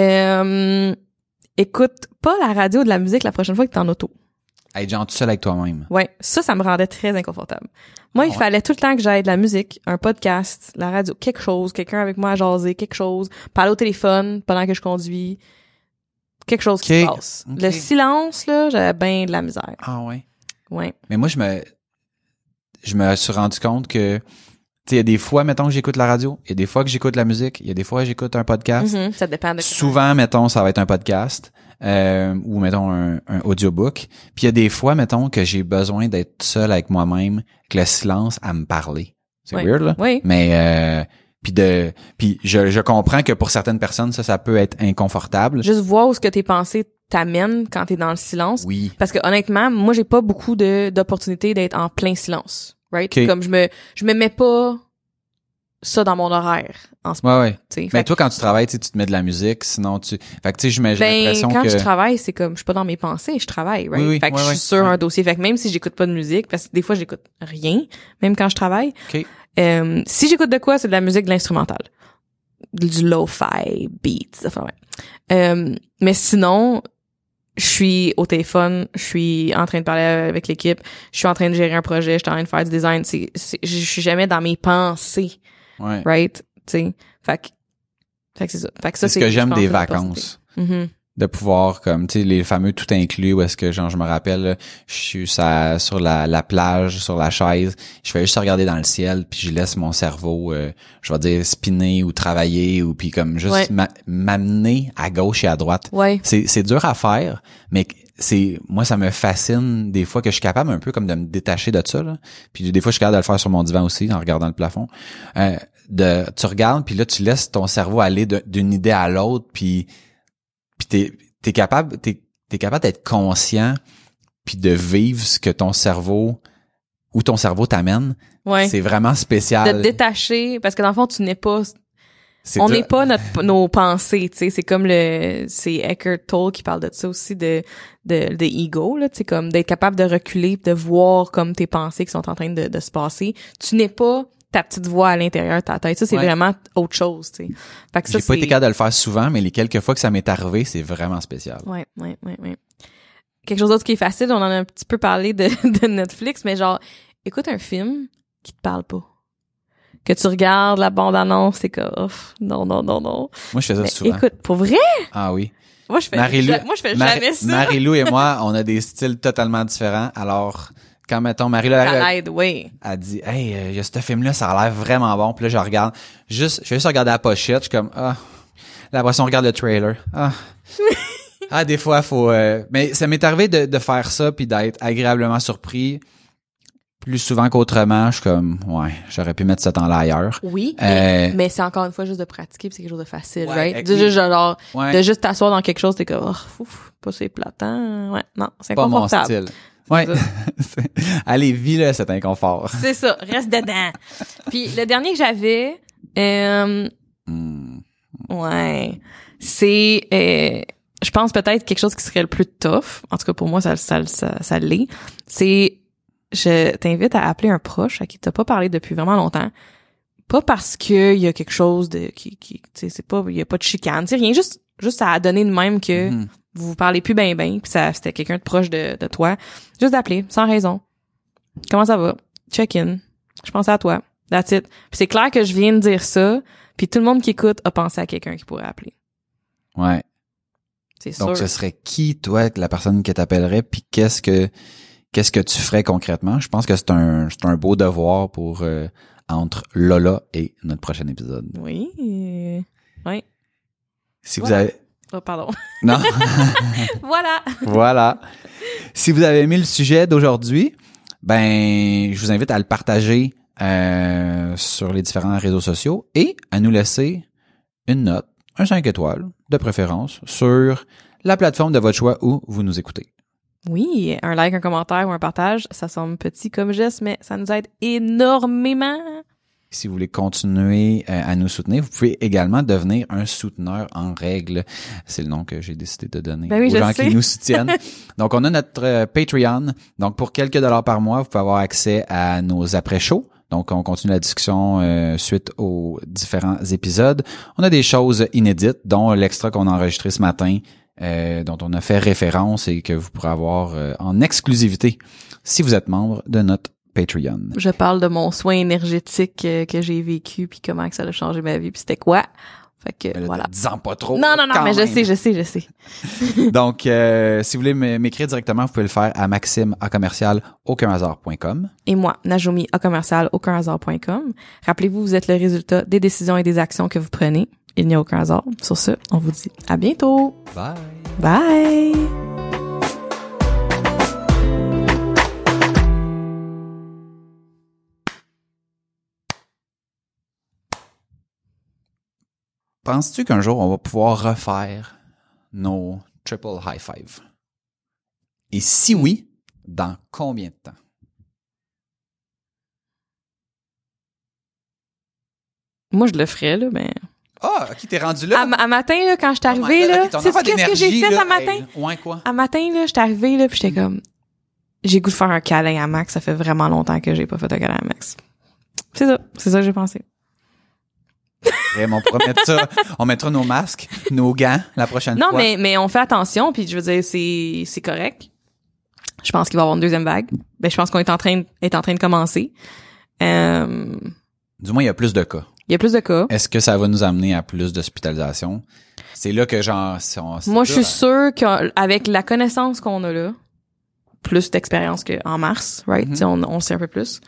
Euh, écoute pas la radio de la musique la prochaine fois que t'es en auto. Être genre tout seul avec toi-même. Ouais, ça, ça me rendait très inconfortable. Moi, il Ouais. fallait tout le temps que j'aille de la musique, un podcast, la radio, quelque chose, quelqu'un avec moi à jaser, quelque chose, parler au téléphone pendant que je conduis, quelque chose qui se passe. Le silence, là, j'avais bien de la misère. Ah ouais. Ouais. Mais moi, je me, je me suis rendu compte que, tu sais, il y a des fois, mettons, que j'écoute la radio, il y a des fois que j'écoute la musique, il y a des fois que j'écoute un podcast. Mhm, Ça dépend de Souvent, mettons, ça va être un podcast, euh, ou mettons un, un audiobook. Puis il y a des fois, mettons, que j'ai besoin d'être seul avec moi-même, que le silence à me parler. C'est Ouais. weird, là? Oui. Mais euh, puis de puis je, je comprends que pour certaines personnes ça ça peut être inconfortable. Juste voir où ce que tes pensées t'amènent quand t'es dans le silence. Oui. Parce que honnêtement, moi j'ai pas beaucoup de d'opportunités d'être en plein silence, right? Ok. Comme je me je me mets pas ça dans mon horaire en ce moment. Ouais ouais. Mais toi quand tu travailles, tu te mets de la musique, sinon tu fait que tu sais j'ai ben, l'impression quand que je travaille, c'est comme je suis pas dans mes pensées, je travaille, right? Oui, oui, fait que ouais, je suis sur un dossier. Fait que même si j'écoute pas de musique, parce que des fois j'écoute rien, même quand je travaille. OK. Euh, si j'écoute de quoi, c'est de la musique de l'instrumental. Du lo-fi beats. Enfin, ouais. Euh, mais sinon, je suis au téléphone, je suis en train de parler avec l'équipe, je suis en train de gérer un projet, je suis en train de faire du design. C'est- je suis jamais dans mes pensées, Ouais. right? Tu sais, fait que, fait que c'est ça. Fait que ça, C'est ce que j'aime des vacances. Mhm. de pouvoir comme tu sais les fameux tout inclus où est-ce que genre je me rappelle là, je suis ça, sur la, la plage sur la chaise je fais juste regarder dans le ciel puis je laisse mon cerveau euh, je vais dire spinner ou travailler ou puis comme juste Ouais. m'amener à gauche et à droite Ouais. c'est dur à faire mais c'est moi ça me fascine des fois que je suis capable un peu comme de me détacher de ça là. Puis des fois je suis capable de le faire sur mon divan aussi en regardant le plafond. Euh, de tu regardes puis là tu laisses ton cerveau aller de- d'une idée à l'autre puis puis t'es t'es capable t'es t'es capable d'être conscient puis de vivre ce que ton cerveau où ton cerveau t'amène. Ouais. C'est vraiment De spécial. te détacher, parce que dans le fond, tu n'es pas On n'est pas notre nos pensées, tu sais, c'est comme le c'est Eckhart Tolle qui parle de ça aussi de de de ego là, tu sais comme d'être capable de reculer, de voir comme tes pensées qui sont en train de, de se passer. Tu n'es pas ta petite voix à l'intérieur de ta tête, ça c'est Ouais. vraiment autre chose, tu sais. Fait que ça J'ai pas été capable de le faire souvent, mais les quelques fois que ça m'est arrivé, c'est vraiment spécial. Ouais, ouais, ouais, ouais. Quelque chose d'autre qui est facile, on en a un petit peu parlé de, de Netflix, mais genre, écoute un film qui te parle pas. Que tu regardes la bande-annonce, c'est comme, ouf, non, non, non, non. Moi, je fais ça souvent. écoute, pour vrai, Ah oui. moi je fais, ja- moi je fais Mar- jamais ça. Marie-Lou et moi, on a des styles totalement différents. Alors, quand mettons Marie-Lou elle, oui. elle dit "Hey, euh, il y a ce film là, ça a l'air vraiment bon." Puis là, je regarde juste je vais juste regarder la pochette, je suis comme "Ah, la après ça, on regarde le trailer." Ah. ah, des fois faut euh, mais ça m'est arrivé de, de faire ça puis d'être agréablement surpris plus souvent qu'autrement, je suis comme "Ouais, j'aurais pu mettre ce temps-là ailleurs." Oui, mais, Euh, mais c'est encore une fois juste de pratiquer, c'est quelque chose de facile, Ouais, right? De juste genre, Ouais. de juste t'asseoir dans quelque chose, t'es comme, oh, ouf, pas c'est platant, ouais, non, c'est pas mon style. Ouais. Allez, vis là cet inconfort. C'est ça, reste dedans. Puis le dernier que j'avais, euh, Hmm. Ouais. C'est, euh, je pense peut-être quelque chose qui serait le plus tough. En tout cas, pour moi, ça, ça, ça, ça l'est. C'est, je t'invite à appeler un proche à qui t'as pas parlé depuis vraiment longtemps. Pas parce que il y a quelque chose de, qui, qui, tu sais, c'est pas, il y a pas de chicane. Sais, rien, juste, juste à donner de même que Mhm. vous vous parlez plus ben ben, puis ça, c'était quelqu'un de proche de, de toi. Juste d'appeler, sans raison. Comment ça va? Check-in. Je pensais à toi. That's it. Puis c'est clair que je viens de dire ça, puis tout le monde qui écoute a pensé à quelqu'un qui pourrait appeler. Ouais. C'est sûr. Donc, ce serait qui, toi, la personne qui t'appellerait, puis qu'est-ce que qu'est-ce que tu ferais concrètement? Je pense que c'est un c'est un beau devoir pour euh, entre Lola et notre prochain épisode. Oui. euh, Oui. Si vous avez Oh, pardon. non, voilà. voilà. Si vous avez aimé le sujet d'aujourd'hui, ben je vous invite à le partager euh, sur les différents réseaux sociaux et à nous laisser une note, un 5 étoiles de préférence sur la plateforme de votre choix où vous nous écoutez. Oui, un like, un commentaire ou un partage, ça semble petit comme geste, mais ça nous aide énormément. Si vous voulez continuer euh, à nous soutenir, vous pouvez également devenir un souteneur en règle. C'est le nom que j'ai décidé de donner Ben oui, aux gens sais. qui nous soutiennent. Donc, on a notre euh, Patreon. Donc, pour quelques dollars par mois, vous pouvez avoir accès à nos après-shows. Donc, on continue la discussion euh, suite aux différents épisodes. On a des choses inédites, dont l'extra qu'on a enregistré ce matin, euh, dont on a fait référence et que vous pourrez avoir euh, en exclusivité si vous êtes membre de notre Patreon. Je parle de mon soin énergétique euh, que j'ai vécu puis comment que ça a changé ma vie puis c'était quoi. Fait que là, voilà. Disons pas trop. Non, non, non, mais je sais, je sais, je sais. Donc, euh, si vous voulez m'écrire directement, vous pouvez le faire à maxime à commercial aucunhasard.com. Et moi, Najumi à commercial aucunhasard.com. Rappelez-vous, vous êtes le résultat des décisions et des actions que vous prenez. Il n'y a aucun hasard. Sur ce, on vous dit à bientôt. Bye. Bye! Penses-tu qu'un jour on va pouvoir refaire nos triple high five? Et si oui, dans combien de temps? Moi, je le ferais, là, mais... Ah, ok, t'es rendu là? À, à matin, là, quand je suis Oh arrivée, là, sais-tu affaire qu'est-ce que j'ai fait là, à matin? hey, ouais, quoi? À matin, là, j'étais arrivée, là, puis j'étais comme... J'ai goût de faire un câlin à Max. Ça fait vraiment longtemps que j'ai pas fait un câlin à Max. C'est ça. C'est ça que j'ai pensé. On pourra mettre ça. On mettra nos masques, nos gants la prochaine Non, fois. mais, mais on fait attention, puis je veux dire, c'est, c'est correct. Je pense qu'il va y avoir une deuxième vague. Ben, je pense qu'on est en train, est en train de commencer. Euh, Du moins, il y a plus de cas. Il y a plus de cas. Est-ce que ça va nous amener à plus d'hospitalisation? C'est là que genre... si on- Moi, je suis sûre qu'avec la connaissance qu'on a là, plus d'expérience qu'en mars, right? Sais, on, on sait un peu plus.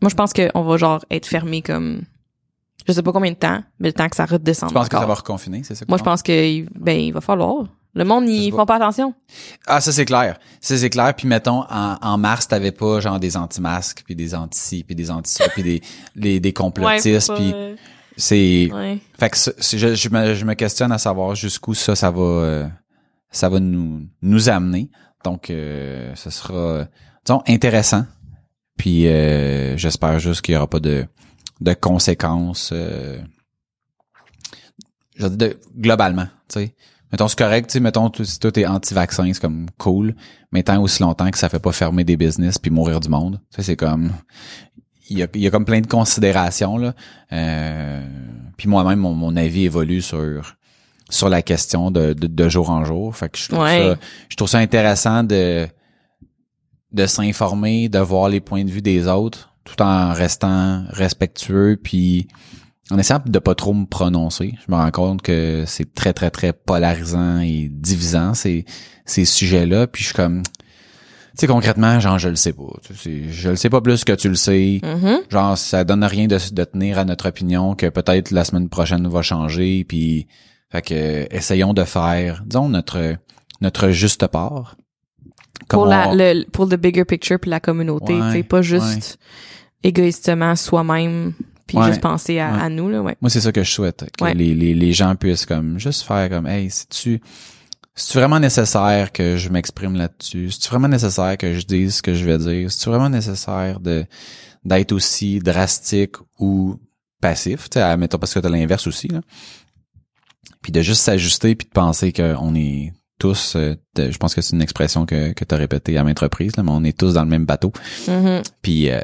Moi, je pense qu'on va genre être fermé comme, je sais pas combien de temps, mais le temps que ça redescende Tu penses que encore. ça va reconfiner, c'est ça? que Moi, je pense que, ben, il va falloir. Le monde, ils font pas attention. Ah, ça c'est clair. Ça c'est clair. Puis mettons, en, en mars, t'avais pas genre des anti-masques, puis des anti puis des anti puis des, les, des complotistes, Ouais, puis euh, c'est... ouais. Fait que je, je, me, je me questionne à savoir jusqu'où ça, ça va, euh, ça va nous, nous amener. Donc, euh, ce sera, disons, intéressant. Puis, euh, j'espère juste qu'il y aura pas de, de conséquences, euh, je veux dire, de- globalement, tu sais. Mettons, c'est correct, tu sais, mettons, si toi t'es anti-vaccin, c'est comme cool, mais tant aussi longtemps que ça fait pas fermer des business puis mourir du monde, sais, c'est comme, il y a, il y a comme plein de considérations, là. Euh, puis moi-même, mon, mon avis évolue sur sur la question de, de, de jour en jour. Fait que je trouve Ouais. ça, je trouve ça intéressant de de s'informer, de voir les points de vue des autres, tout en restant respectueux, puis en essayant de pas trop me prononcer. Je me rends compte que c'est très très très polarisant et divisant ces ces sujets-là. Puis je suis comme, tu sais concrètement, genre je le sais pas. Tu sais, je le sais pas plus que tu le sais. Mhm. Genre, ça donne rien de, de tenir à notre opinion que peut-être la semaine prochaine va changer. Puis, fait que essayons de faire, disons notre notre juste part. Comme Pour la, on- le, pour le bigger picture puis la communauté, Ouais, tu sais, pas juste égoïstement soi-même puis Ouais, juste penser à, ouais. à nous, là, ouais. Moi, c'est ça que je souhaite. Que Ouais. les, les, les gens puissent comme juste faire comme Hey, si tu c'est vraiment nécessaire que je m'exprime là-dessus? C'est vraiment nécessaire que je dise ce que je vais dire? C'est vraiment nécessaire de d'être aussi drastique ou passif? Tu sais, mettons parce que t'as l'inverse aussi, là. Puis de juste s'ajuster puis de penser qu'on est tous, euh, je pense que c'est une expression que, que tu as répétée à maintes reprises, là, mais on est tous dans le même bateau. Mhm. Puis euh,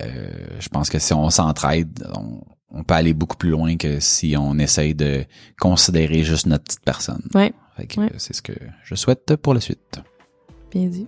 je pense que si on s'entraide, on, on peut aller beaucoup plus loin que si on essaye de considérer juste notre petite personne. Ouais, c'est ce que je souhaite pour la suite. bien dit.